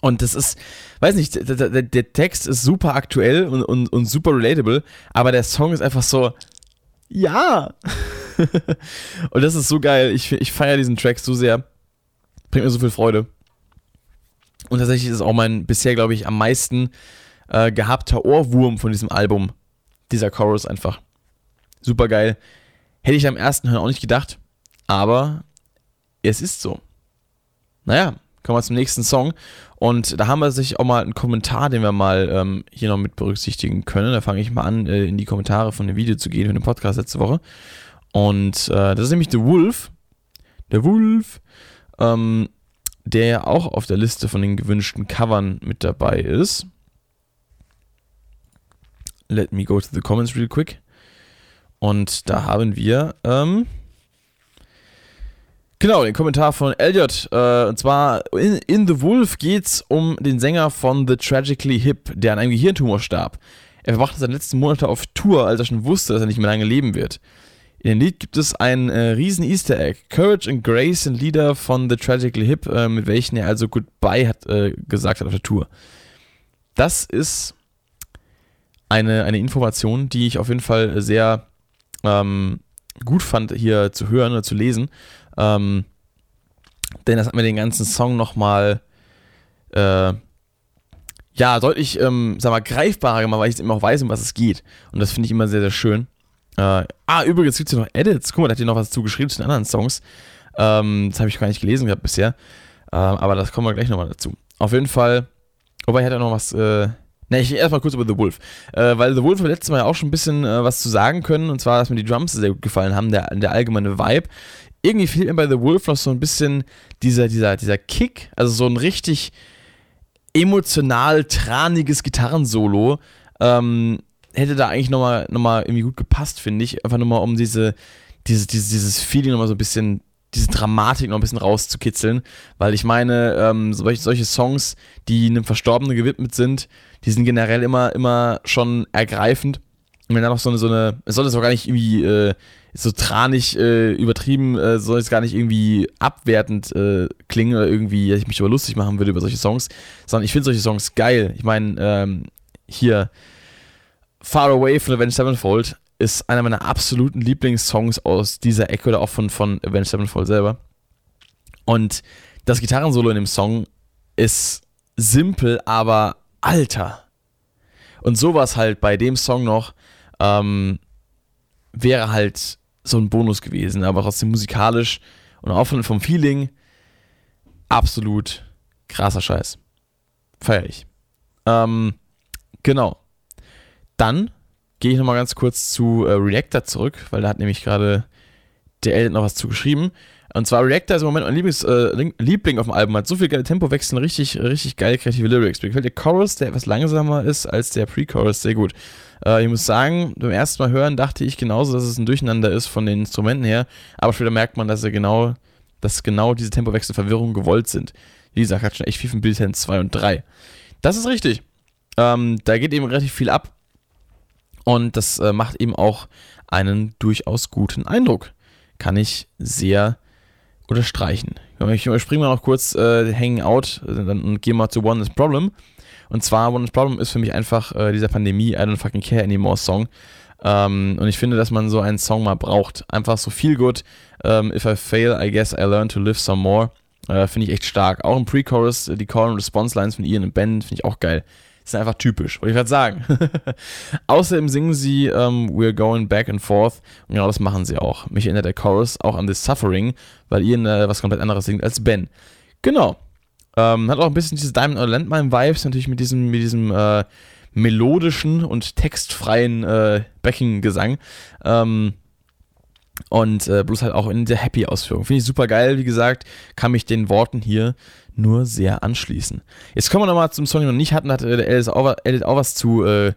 und das ist, weiß nicht, der, der, der Text ist super aktuell und, und, und super relatable, aber der Song ist einfach so, Ja! und das ist so geil. Ich, ich feiere diesen Track so sehr. Bringt mir so viel Freude. Und tatsächlich ist es auch mein bisher, glaube ich, am meisten äh, gehabter Ohrwurm von diesem Album. Dieser Chorus einfach. Super geil. Hätte ich am ersten Hören auch nicht gedacht. Aber es ist so. Naja, kommen wir zum nächsten Song. Und da haben wir sich auch mal einen Kommentar, den wir mal ähm, hier noch mit berücksichtigen können. Da fange ich mal an, äh, in die Kommentare von dem Video zu gehen, von dem Podcast letzte Woche. Und äh, das ist nämlich The Wolf. Der Wolf. Ähm, der auch auf der Liste von den gewünschten Covern mit dabei ist. Let me go to the comments real quick. Und da haben wir, ähm, genau, den Kommentar von Elliot. Äh, und zwar, in, in The Wolf geht es um den Sänger von The Tragically Hip, der an einem Gehirntumor starb. Er verbrachte seine letzten Monate auf Tour, als er schon wusste, dass er nicht mehr lange leben wird. In dem Lied gibt es ein äh, riesen Easter Egg. Courage and Grace sind Lieder von The Tragically Hip, äh, mit welchen er also Goodbye hat äh, gesagt hat auf der Tour. Das ist eine, eine Information, die ich auf jeden Fall sehr ähm, gut fand, hier zu hören oder zu lesen. Ähm, denn das hat mir den ganzen Song nochmal äh, ja, deutlich, ähm, sag mal, greifbarer gemacht, weil ich jetzt immer auch weiß, um was es geht. Und das finde ich immer sehr, sehr schön. Äh, ah, übrigens gibt es hier noch Edits. Guck mal, da hat hier noch was zugeschrieben zu den anderen Songs. Ähm, das habe ich gar nicht gelesen gehabt bisher. Ähm, aber das kommen wir gleich nochmal dazu. Auf jeden Fall, wobei ich hatte noch was. Äh, Ne, ich erstmal kurz über The Wolf. Äh, weil The Wolf hat letztes Mal ja auch schon ein bisschen äh, was zu sagen können. Und zwar, dass mir die Drums sehr gut gefallen haben, der, der allgemeine Vibe. Irgendwie fehlt mir bei The Wolf noch so ein bisschen dieser, dieser, dieser Kick. Also so ein richtig emotional traniges Gitarrensolo. Ähm, hätte da eigentlich nochmal noch mal irgendwie gut gepasst, finde ich. Einfach nur mal, um diese, diese, dieses, dieses Feeling nochmal so ein bisschen, diese Dramatik noch ein bisschen rauszukitzeln. Weil ich meine, ähm, solche, solche Songs, die einem Verstorbenen gewidmet sind, die sind generell immer, immer schon ergreifend. Und wenn da noch so eine, so eine, es soll das auch gar nicht irgendwie äh, so tranig äh, übertrieben, äh, soll es gar nicht irgendwie abwertend äh, klingen oder irgendwie, ich mich über lustig machen würde über solche Songs, sondern ich finde solche Songs geil. Ich meine, ähm, hier, Far Away von Avenged Sevenfold ist einer meiner absoluten Lieblingssongs aus dieser Ecke oder auch von, von Avenged Sevenfold selber. Und das Gitarrensolo in dem Song ist simpel, aber alter. Und sowas halt bei dem Song noch ähm, wäre halt so ein Bonus gewesen, aber trotzdem musikalisch und auch vom Feeling absolut krasser Scheiß. Feier ich. Ähm, genau. Dann gehe ich nochmal ganz kurz zu äh, Reactor zurück, weil da hat nämlich gerade der Elliot noch was zugeschrieben. Und zwar Reactor ist im Moment mein Lieblings, äh, Liebling auf dem Album, hat so viel geile Tempowechsel, richtig, richtig geile kreative Lyrics. Mir gefällt der Chorus, der etwas langsamer ist als der Pre-Chorus, sehr gut. Äh, ich muss sagen, beim ersten Mal hören dachte ich genauso, dass es ein Durcheinander ist von den Instrumenten her, aber später merkt man, dass er genau, dass genau diese Tempowechselverwirrungen gewollt sind. Wie gesagt, hat schon echt viel von Bild 2 und 3. Das ist richtig. Ähm, da geht eben relativ viel ab. Und das äh, macht eben auch einen durchaus guten Eindruck. Kann ich sehr unterstreichen. Ich überspringe mal noch kurz äh, Hanging Out äh, und gehe mal zu One is Problem. Und zwar One is Problem ist für mich einfach äh, dieser Pandemie I don't fucking care anymore Song. Ähm, und ich finde, dass man so einen Song mal braucht. Einfach so viel gut. Ähm, If I fail, I guess I learn to live some more. Äh, finde ich echt stark. Auch im Pre-Chorus, die Call- and Response-Lines von Ian und Ben finde ich auch geil sind einfach typisch, wollte ich gerade sagen. Außerdem singen sie ähm, We're Going Back and Forth und genau das machen sie auch. Mich erinnert der Chorus auch an The Suffering, weil Ian äh, was komplett anderes singt als Ben. Genau. Ähm, hat auch ein bisschen diese Diamond or Landmine-Vibes, natürlich mit diesem, mit diesem äh, melodischen und textfreien äh, Backing-Gesang. Ähm, und äh, bloß halt auch in der Happy-Ausführung. Finde ich super geil, wie gesagt, kann mich den Worten hier nur sehr anschließen. Jetzt kommen wir nochmal zum Song, den wir noch nicht hatten, hat der Edit auch, was zu äh,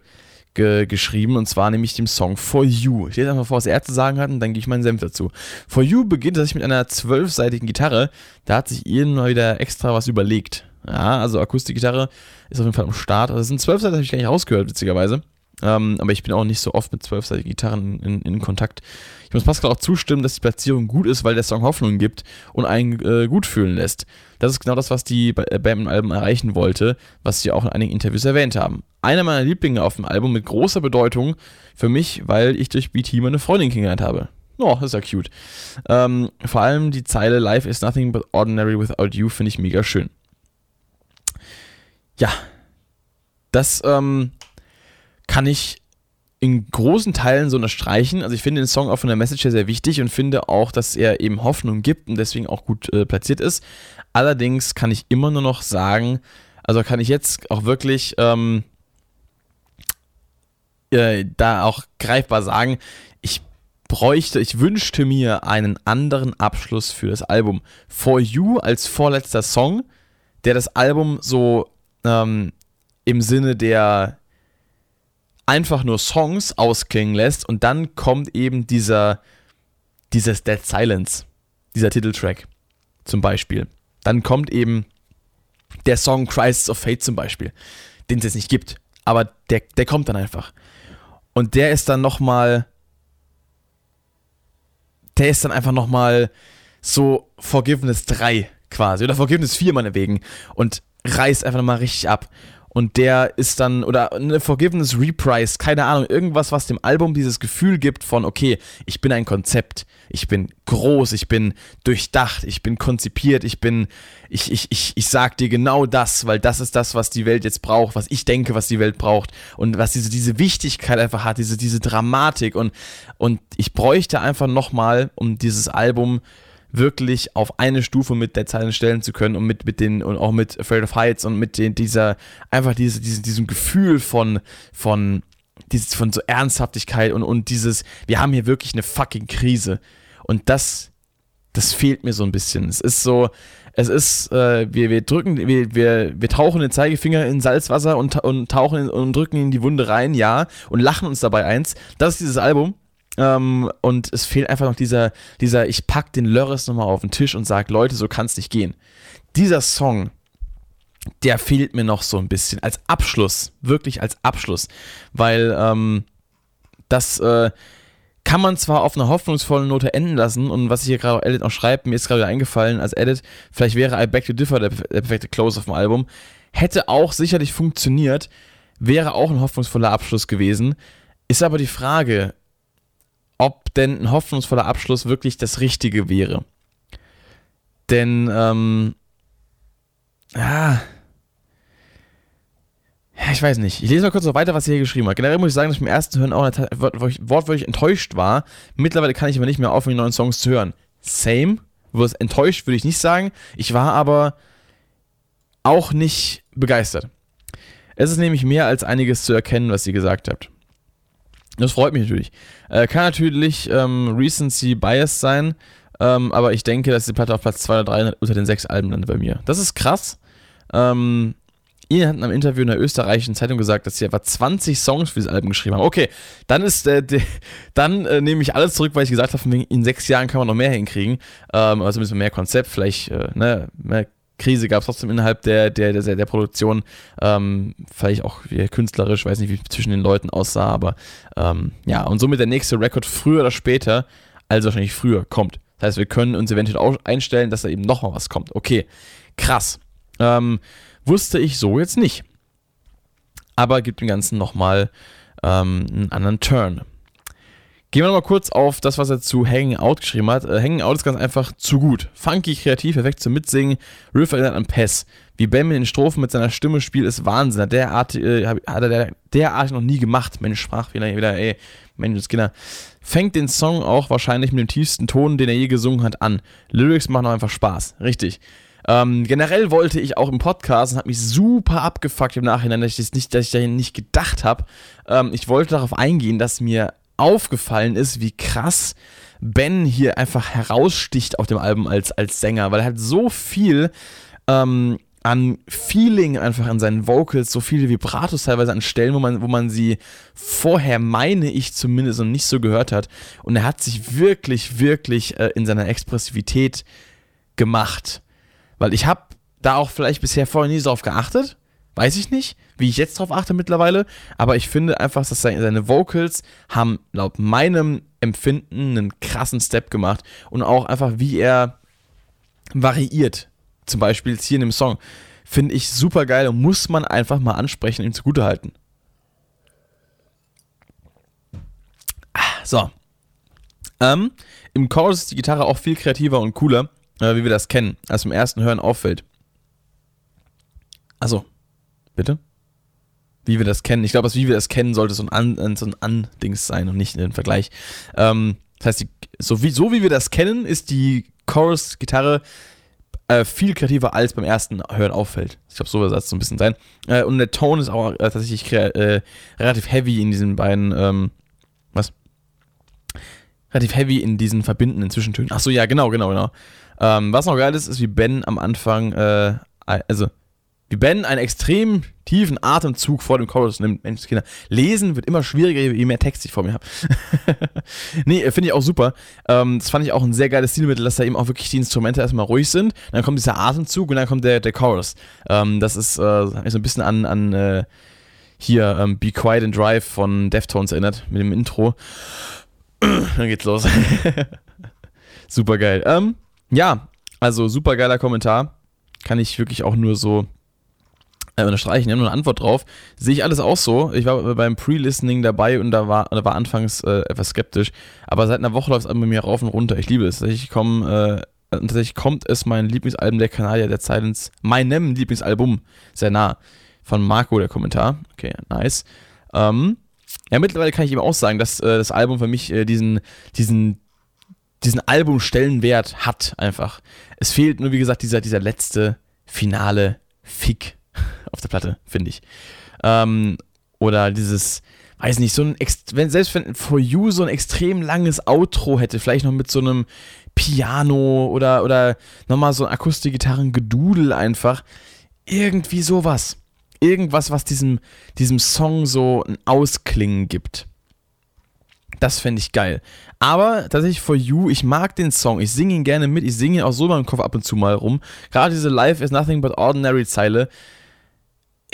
ge geschrieben, und zwar nämlich dem Song For You. Ich lese einfach vor, was er zu sagen hat, und dann gehe ich meinen Senf dazu. For You beginnt sich mit einer zwölfseitigen Gitarre. Da hat sich Ian mal wieder extra was überlegt. Ja, also Akustikgitarre ist auf jeden Fall am Start. Also es sind zwölf Seiten, habe ich gar nicht rausgehört, witzigerweise. Ähm, aber ich bin auch nicht so oft mit zwölfseitigen Gitarren in, in, Kontakt. Ich muss Pascal auch zustimmen, dass die Platzierung gut ist, weil der Song Hoffnung gibt und einen äh, gut fühlen lässt. Das ist genau das, was die äh, Band im Album erreichen wollte, was sie auch in einigen Interviews erwähnt haben. Einer meiner Lieblinge auf dem Album mit großer Bedeutung für mich, weil ich durch BT meine Freundin kennengelernt habe. Oh, ist ja cute. Ähm, vor allem die Zeile Life is nothing but ordinary without you finde ich mega schön. Ja, das ähm, kann ich in großen Teilen so unterstreichen. Also ich finde den Song auch von der Message her sehr wichtig und finde auch, dass er eben Hoffnung gibt und deswegen auch gut äh, platziert ist. Allerdings kann ich immer nur noch sagen, also kann ich jetzt auch wirklich ähm, äh, da auch greifbar sagen, ich bräuchte, ich wünschte mir einen anderen Abschluss für das Album. For You als vorletzter Song, der das Album so ähm, im Sinne der einfach nur Songs ausklingen lässt und dann kommt eben dieser, dieses Dead Silence, dieser Titeltrack zum Beispiel. Dann kommt eben der Song Crisis of Fate zum Beispiel, den es jetzt nicht gibt, aber der, der kommt dann einfach. Und der ist dann nochmal, der ist dann einfach nochmal so Forgiveness 3 quasi oder Forgiveness 4 meinetwegen und reißt einfach nochmal richtig ab und der ist dann, oder eine Forgiveness Reprise, keine Ahnung, irgendwas, was dem Album dieses Gefühl gibt von, okay, ich bin ein Konzept, ich bin groß, ich bin durchdacht, ich bin konzipiert, ich bin, ich, ich, ich, ich sag dir genau das, weil das ist das, was die Welt jetzt braucht, was ich denke, was die Welt braucht. Und was diese, diese Wichtigkeit einfach hat, diese, diese Dramatik. Und, und ich bräuchte einfach nochmal, um dieses Album wirklich auf eine Stufe mit der Zeilen stellen zu können und mit, mit den, und auch mit Afraid of Heights und mit den, dieser, einfach diese, diese, diesem Gefühl von, von, dieses, von so Ernsthaftigkeit und, und dieses, wir haben hier wirklich eine fucking Krise. Und das, das fehlt mir so ein bisschen. Es ist so, es ist, äh, wir, wir drücken, wir, wir, wir tauchen den Zeigefinger in Salzwasser und, und tauchen in, und drücken in die Wunde rein, ja, und lachen uns dabei eins. Das ist dieses Album. Ähm, und es fehlt einfach noch dieser, dieser, ich pack den Lörres nochmal auf den Tisch und sag, Leute, so kann es nicht gehen. Dieser Song, der fehlt mir noch so ein bisschen als Abschluss, wirklich als Abschluss, weil ähm, das äh, kann man zwar auf einer hoffnungsvollen Note enden lassen und was ich hier gerade Edit auch schreibt, mir ist gerade eingefallen als Edit, vielleicht wäre I Back to Differ der, der perfekte Close auf dem Album, hätte auch sicherlich funktioniert, wäre auch ein hoffnungsvoller Abschluss gewesen, ist aber die Frage, ob denn ein hoffnungsvoller Abschluss wirklich das Richtige wäre. Denn, ähm, ja, ich weiß nicht. Ich lese mal kurz noch weiter, was er hier geschrieben hat. Generell muss ich sagen, dass ich beim ersten Hören auch wortwörtlich enttäuscht war. Mittlerweile kann ich aber nicht mehr aufhören, die neuen Songs zu hören. Same. Enttäuscht würde ich nicht sagen. Ich war aber auch nicht begeistert. Es ist nämlich mehr als einiges zu erkennen, was ihr gesagt habt. Das freut mich natürlich. Äh, kann natürlich ähm, Recency Bias sein, ähm, aber ich denke, dass die Platte auf Platz 2 oder 3 unter den sechs Alben landet bei mir. Das ist krass. Ähm, Ian hat in einem Interview in der österreichischen Zeitung gesagt, dass sie etwa 20 Songs für dieses Album geschrieben haben. Okay, dann ist äh, de, dann äh, nehme ich alles zurück, weil ich gesagt habe, in sechs Jahren kann man noch mehr hinkriegen. Ähm, also ein bisschen mehr Konzept, vielleicht äh, ne, mehr Krise gab es trotzdem innerhalb der, der, der, der Produktion. Ähm, vielleicht auch künstlerisch, weiß nicht, wie zwischen den Leuten aussah, aber ähm, ja, und somit der nächste Rekord früher oder später, also wahrscheinlich früher, kommt. Das heißt, wir können uns eventuell auch einstellen, dass da eben nochmal was kommt. Okay, krass. Ähm, wusste ich so jetzt nicht. Aber gibt dem Ganzen nochmal ähm, einen anderen Turn. Gehen wir nochmal kurz auf das, was er zu Hanging Out geschrieben hat. Äh, Hanging Out ist ganz einfach zu gut. Funky, kreativ, perfekt zum Mitsingen. Riff erinnert an Pess. Wie Ben mit den Strophen mit seiner Stimme spielt, ist Wahnsinn. Derart, äh, hat er der, derart noch nie gemacht. Mensch, Sprachfehler wieder, ey, Mensch, Kinder. Fängt den Song auch wahrscheinlich mit dem tiefsten Ton, den er je gesungen hat, an. Lyrics machen auch einfach Spaß. Richtig. Ähm, generell wollte ich auch im Podcast und habe mich super abgefuckt im Nachhinein, dass ich das nicht, dass ich da nicht gedacht habe. Ähm, ich wollte darauf eingehen, dass mir aufgefallen ist, wie krass Ben hier einfach heraussticht auf dem Album als, als Sänger, weil er hat so viel ähm, an Feeling einfach an seinen Vocals, so viele Vibratos teilweise an Stellen, wo man, wo man sie vorher, meine ich zumindest, noch nicht so gehört hat. Und er hat sich wirklich, wirklich äh, in seiner Expressivität gemacht. Weil ich habe da auch vielleicht bisher vorher nie so drauf geachtet, Weiß ich nicht, wie ich jetzt drauf achte mittlerweile, aber ich finde einfach, dass seine Vocals haben laut meinem Empfinden einen krassen Step gemacht und auch einfach, wie er variiert. Zum Beispiel jetzt hier in dem Song. Finde ich super geil und muss man einfach mal ansprechen und ihm zugutehalten. Ah, so. Ähm, Im Chorus ist die Gitarre auch viel kreativer und cooler, äh, wie wir das kennen, als im ersten Hören auffällt. Also, bitte? Wie wir das kennen. Ich glaube, das wie wir das kennen, sollte so ein An, so ein Andings sein und nicht ein Vergleich. Ähm, das heißt, die, so, wie, so wie wir das kennen, ist die Chorus-Gitarre äh, viel kreativer als beim ersten Hören auffällt. Ich glaube, so soll es so ein bisschen sein. Äh, und der Ton ist auch äh, tatsächlich äh, relativ heavy in diesen beiden, ähm, was? Relativ heavy in diesen verbindenden Zwischentönen. Achso, ja, genau, genau, genau. Ähm, was noch geil ist, ist, wie Ben am Anfang, äh, also wie Ben einen extrem tiefen Atemzug vor dem Chorus nimmt. Mensch, Kinder, lesen wird immer schwieriger, je mehr Text ich vor mir habe. nee, finde ich auch super. Ähm, das fand ich auch ein sehr geiles Stilmittel, dass da eben auch wirklich die Instrumente erstmal ruhig sind. Dann kommt dieser Atemzug und dann kommt der, der Chorus. Ähm, das ist äh, so ein bisschen an, an äh, hier ähm, Be Quiet and Drive von Deftones erinnert, mit dem Intro. dann geht's los. super geil. Ähm, ja, also super geiler Kommentar. Kann ich wirklich auch nur so äh, unterstreichen, haben nur eine Antwort drauf. Sehe ich alles auch so. Ich war beim Pre-Listening dabei und da war, da war anfangs äh, etwas skeptisch. Aber seit einer Woche läuft es bei mir rauf und runter. Ich liebe es. Tatsächlich, komm, äh, tatsächlich kommt es mein Lieblingsalbum der Kanadier der Silence, meinem Lieblingsalbum, sehr nah. Von Marco der Kommentar. Okay, nice. Ähm, ja, mittlerweile kann ich eben auch sagen, dass äh, das Album für mich äh, diesen, diesen, diesen Albumstellenwert hat einfach. Es fehlt nur, wie gesagt, dieser, dieser letzte finale Fick auf der Platte, finde ich. Ähm, oder dieses, weiß nicht, so ein, wenn, selbst wenn For You so ein extrem langes Outro hätte, vielleicht noch mit so einem Piano oder, oder nochmal so ein Akustikgitarren-Gedudel einfach. Irgendwie sowas. Irgendwas, was diesem, diesem Song so ein Ausklingen gibt. Das fände ich geil. Aber tatsächlich For You, ich mag den Song. Ich singe ihn gerne mit. Ich singe ihn auch so in meinem Kopf ab und zu mal rum. Gerade diese Life is Nothing But Ordinary Zeile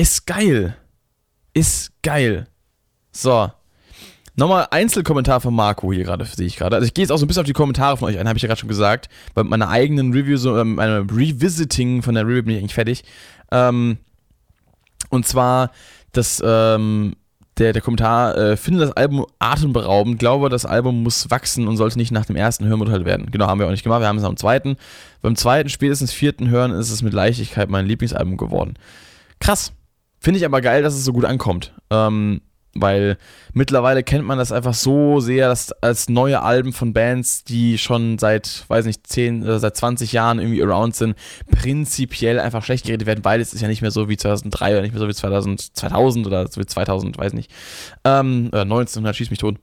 ist geil. Ist geil. So. Nochmal Einzelkommentar von Marco hier gerade, sehe ich gerade. Also ich gehe jetzt auch so ein bisschen auf die Kommentare von euch ein, habe ich ja gerade schon gesagt. Bei meiner eigenen Review, so äh, meinem Revisiting von der Review bin ich eigentlich fertig. Ähm, und zwar, dass ähm, der, der Kommentar, äh, finde das Album atemberaubend, glaube, das Album muss wachsen und sollte nicht nach dem ersten urteilt werden. Genau, haben wir auch nicht gemacht, wir haben es am zweiten. Beim zweiten, spätestens vierten Hören ist es mit Leichtigkeit mein Lieblingsalbum geworden. Krass. Finde ich aber geil, dass es so gut ankommt. Ähm, weil mittlerweile kennt man das einfach so sehr, dass als neue Alben von Bands, die schon seit, weiß nicht, 10 oder seit 20 Jahren irgendwie around sind, prinzipiell einfach schlecht geredet werden, weil es ist ja nicht mehr so wie 2003 oder nicht mehr so wie 2000, 2000 oder so wie 2000, weiß nicht. Ähm, oder 1900, schieß mich tot.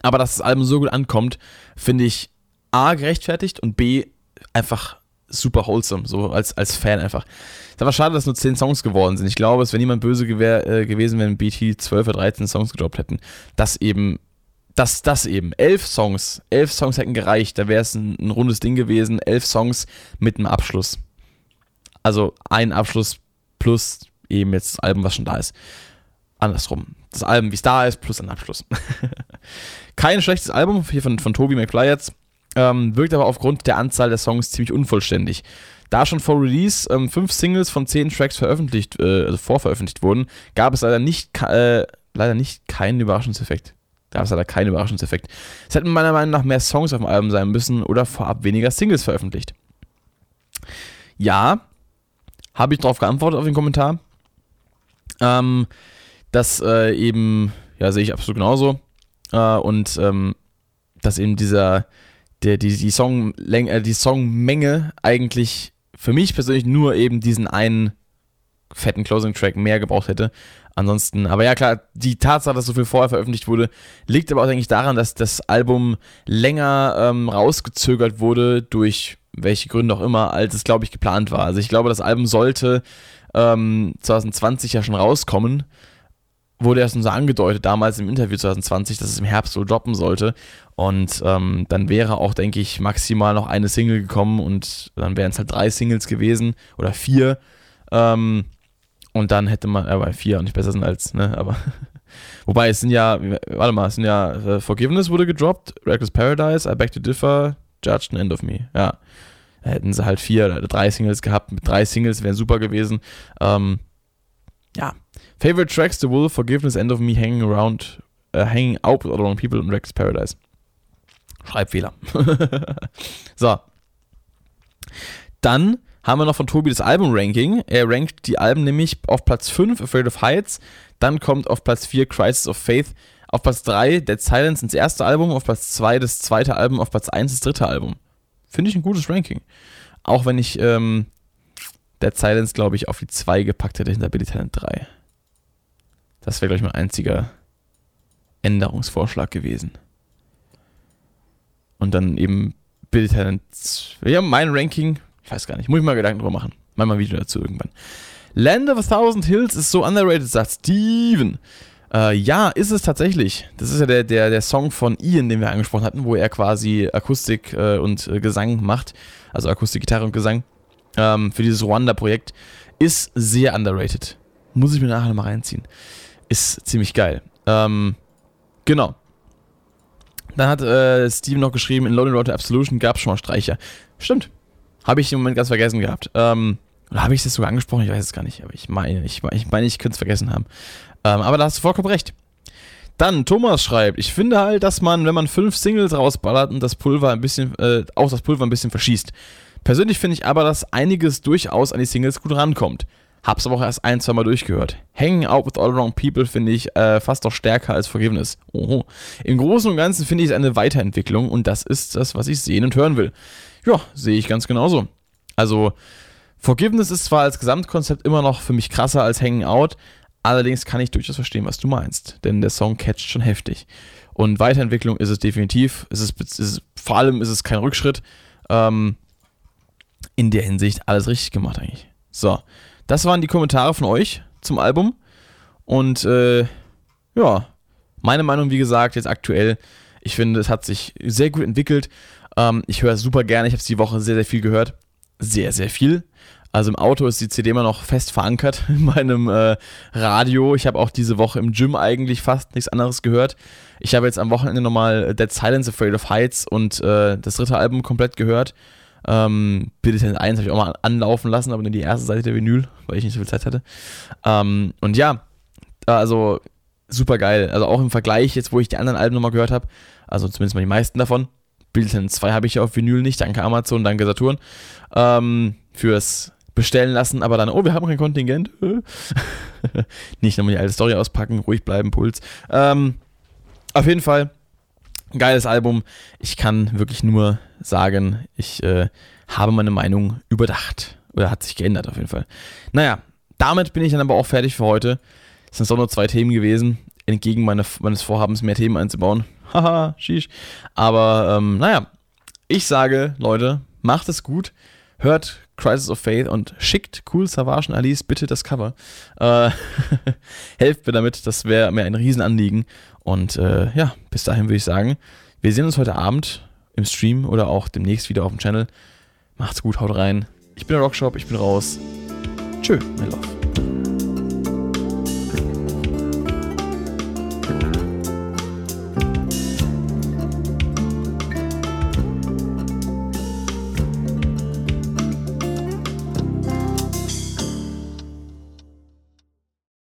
Aber dass das Album so gut ankommt, finde ich A, gerechtfertigt und B, einfach super wholesome, so als, als Fan einfach. Ist aber schade, dass nur 10 Songs geworden sind. Ich glaube, es wäre niemand böse gewär, äh, gewesen, wenn BT 12 oder 13 Songs gedroppt hätten. Das eben, das, das eben. Elf Songs, elf Songs hätten gereicht, da wäre es ein, ein, rundes Ding gewesen. Elf Songs mit einem Abschluss. Also ein Abschluss plus eben jetzt das Album, was schon da ist. Andersrum. Das Album, wie es da ist, plus ein Abschluss. Kein schlechtes Album, hier von, von Toby McFly jetzt. Ähm, wirkt aber aufgrund der Anzahl der Songs ziemlich unvollständig. Da schon vor Release ähm, fünf Singles von zehn Tracks veröffentlicht, äh, also vorveröffentlicht wurden, gab es leider nicht, äh, leider nicht keinen Überraschungseffekt. Gab es leider keinen Überraschungseffekt. Es hätten meiner Meinung nach mehr Songs auf dem Album sein müssen oder vorab weniger Singles veröffentlicht. Ja, habe ich darauf geantwortet auf den Kommentar. Ähm, das äh, eben, ja, sehe ich absolut genauso. Äh, und ähm, dass eben dieser, der, die, die, Songlänge, äh, die Songmenge eigentlich für mich persönlich nur eben diesen einen fetten Closing-Track mehr gebraucht hätte. Ansonsten, aber ja klar, die Tatsache, dass so viel vorher veröffentlicht wurde, liegt aber auch eigentlich daran, dass das Album länger ähm, rausgezögert wurde, durch welche Gründe auch immer, als es, glaube ich, geplant war. Also ich glaube, das Album sollte ähm, 2020 ja schon rauskommen wurde erst so angedeutet, damals im Interview 2020, dass es im Herbst so droppen sollte. Und ähm, dann wäre auch, denke ich, maximal noch eine Single gekommen und dann wären es halt drei Singles gewesen oder vier. Ähm, Und dann hätte man, aber äh, vier auch nicht besser sind als, ne, aber. Wobei es sind ja, warte mal, es sind ja, uh, Forgiveness wurde gedroppt, Reckless Paradise, I Beg to Differ, Judged and End of Me. Ja. Da hätten sie halt vier oder drei Singles gehabt. Mit drei Singles wären super gewesen. Ähm, ja. Favorite Tracks, The Wolf, Forgiveness, End of Me, Hanging Around, uh, Hanging Out with Other People und Reckless Paradise. Schreibfehler. so. Dann haben wir noch von Tobi das Album-Ranking. Er rankt die Alben nämlich auf Platz 5, Afraid of Heights. Dann kommt auf Platz 4 Crisis of Faith. Auf Platz 3 Dead Silence ins erste Album. Auf Platz 2 das zweite Album. Auf Platz 1 das dritte Album. Finde ich ein gutes Ranking. Auch wenn ich ähm, Dead Silence, glaube ich, auf die 2 gepackt hätte hinter Billy Talent 3. Das wäre, glaube ich, mein einziger Änderungsvorschlag gewesen. Und dann eben Billy Talent. Ja, mein Ranking ich weiß gar nicht. Muss ich mal Gedanken drüber machen. Mach mal ein Video dazu irgendwann. Land of a Thousand Hills ist so underrated, sagt Steven. Äh, ja, ist es tatsächlich. Das ist ja der, der, der Song von Ian, den wir angesprochen hatten, wo er quasi Akustik äh, und äh, Gesang macht. Also Akustik, Gitarre und Gesang. Ähm, für dieses Rwanda-Projekt. Ist sehr underrated. Muss ich mir nachher mal reinziehen. Ist ziemlich geil. Ähm, genau. Dann hat äh, Steven noch geschrieben, in Lonely Road Absolution gab es schon mal Streicher. Stimmt. Habe ich im Moment ganz vergessen gehabt. Ähm, oder habe ich das sogar angesprochen? Ich weiß es gar nicht. Aber ich meine, ich, ich, meine, ich könnte es vergessen haben. Ähm, aber da hast du vollkommen recht. Dann, Thomas schreibt, ich finde halt, dass man, wenn man fünf Singles rausballert und das Pulver ein bisschen, äh, auch das Pulver ein bisschen verschießt. Persönlich finde ich aber, dass einiges durchaus an die Singles gut rankommt. Hab's aber auch erst ein, zwei Mal durchgehört. Hanging Out with All Wrong People finde ich äh, fast noch stärker als Forgiveness. Oho. Im Großen und Ganzen finde ich es eine Weiterentwicklung und das ist das, was ich sehen und hören will. Ja, sehe ich ganz genauso. Also, Forgiveness ist zwar als Gesamtkonzept immer noch für mich krasser als Hanging Out, allerdings kann ich durchaus verstehen, was du meinst, denn der Song catcht schon heftig. Und Weiterentwicklung ist es definitiv. Es ist, es ist vor allem ist es kein Rückschritt. Ähm, in der Hinsicht alles richtig gemacht eigentlich. So, das waren die Kommentare von euch zum Album. Und äh, ja, meine Meinung, wie gesagt, jetzt aktuell, ich finde, es hat sich sehr gut entwickelt. Ähm, ich höre es super gerne. Ich habe es die Woche sehr, sehr viel gehört. Sehr, sehr viel. Also im Auto ist die CD immer noch fest verankert in meinem äh, Radio. Ich habe auch diese Woche im Gym eigentlich fast nichts anderes gehört. Ich habe jetzt am Wochenende nochmal Dead Silence, Afraid of Heights und äh, das dritte Album komplett gehört. Ähm, Billy 1 habe ich auch mal anlaufen lassen, aber nur die erste Seite der Vinyl, weil ich nicht so viel Zeit hatte. Ähm, und ja, also super geil. Also auch im Vergleich, jetzt wo ich die anderen Alben nochmal gehört habe, also zumindest mal die meisten davon, Bilderten 2 habe ich ja auf Vinyl nicht, danke Amazon, danke Saturn, ähm, fürs bestellen lassen, aber dann, oh, wir haben kein Kontingent. nicht nochmal die alte Story auspacken, ruhig bleiben, Puls. Ähm, auf jeden Fall, geiles Album. Ich kann wirklich nur sagen, ich äh, habe meine Meinung überdacht. Oder hat sich geändert auf jeden Fall. Naja, damit bin ich dann aber auch fertig für heute. Es sind doch nur zwei Themen gewesen, entgegen meine, meines Vorhabens, mehr Themen einzubauen. Haha, sheesh. Aber ähm, naja, ich sage, Leute, macht es gut. Hört Crisis of Faith und schickt Cool Savage und Alice bitte das Cover. Äh, helft mir damit, das wäre mir ein Riesenanliegen. Und äh, ja, bis dahin würde ich sagen, wir sehen uns heute Abend im Stream oder auch demnächst wieder auf dem Channel. Macht's gut, haut rein. Ich bin der Rockshop, ich bin raus. Tschö, mein Love.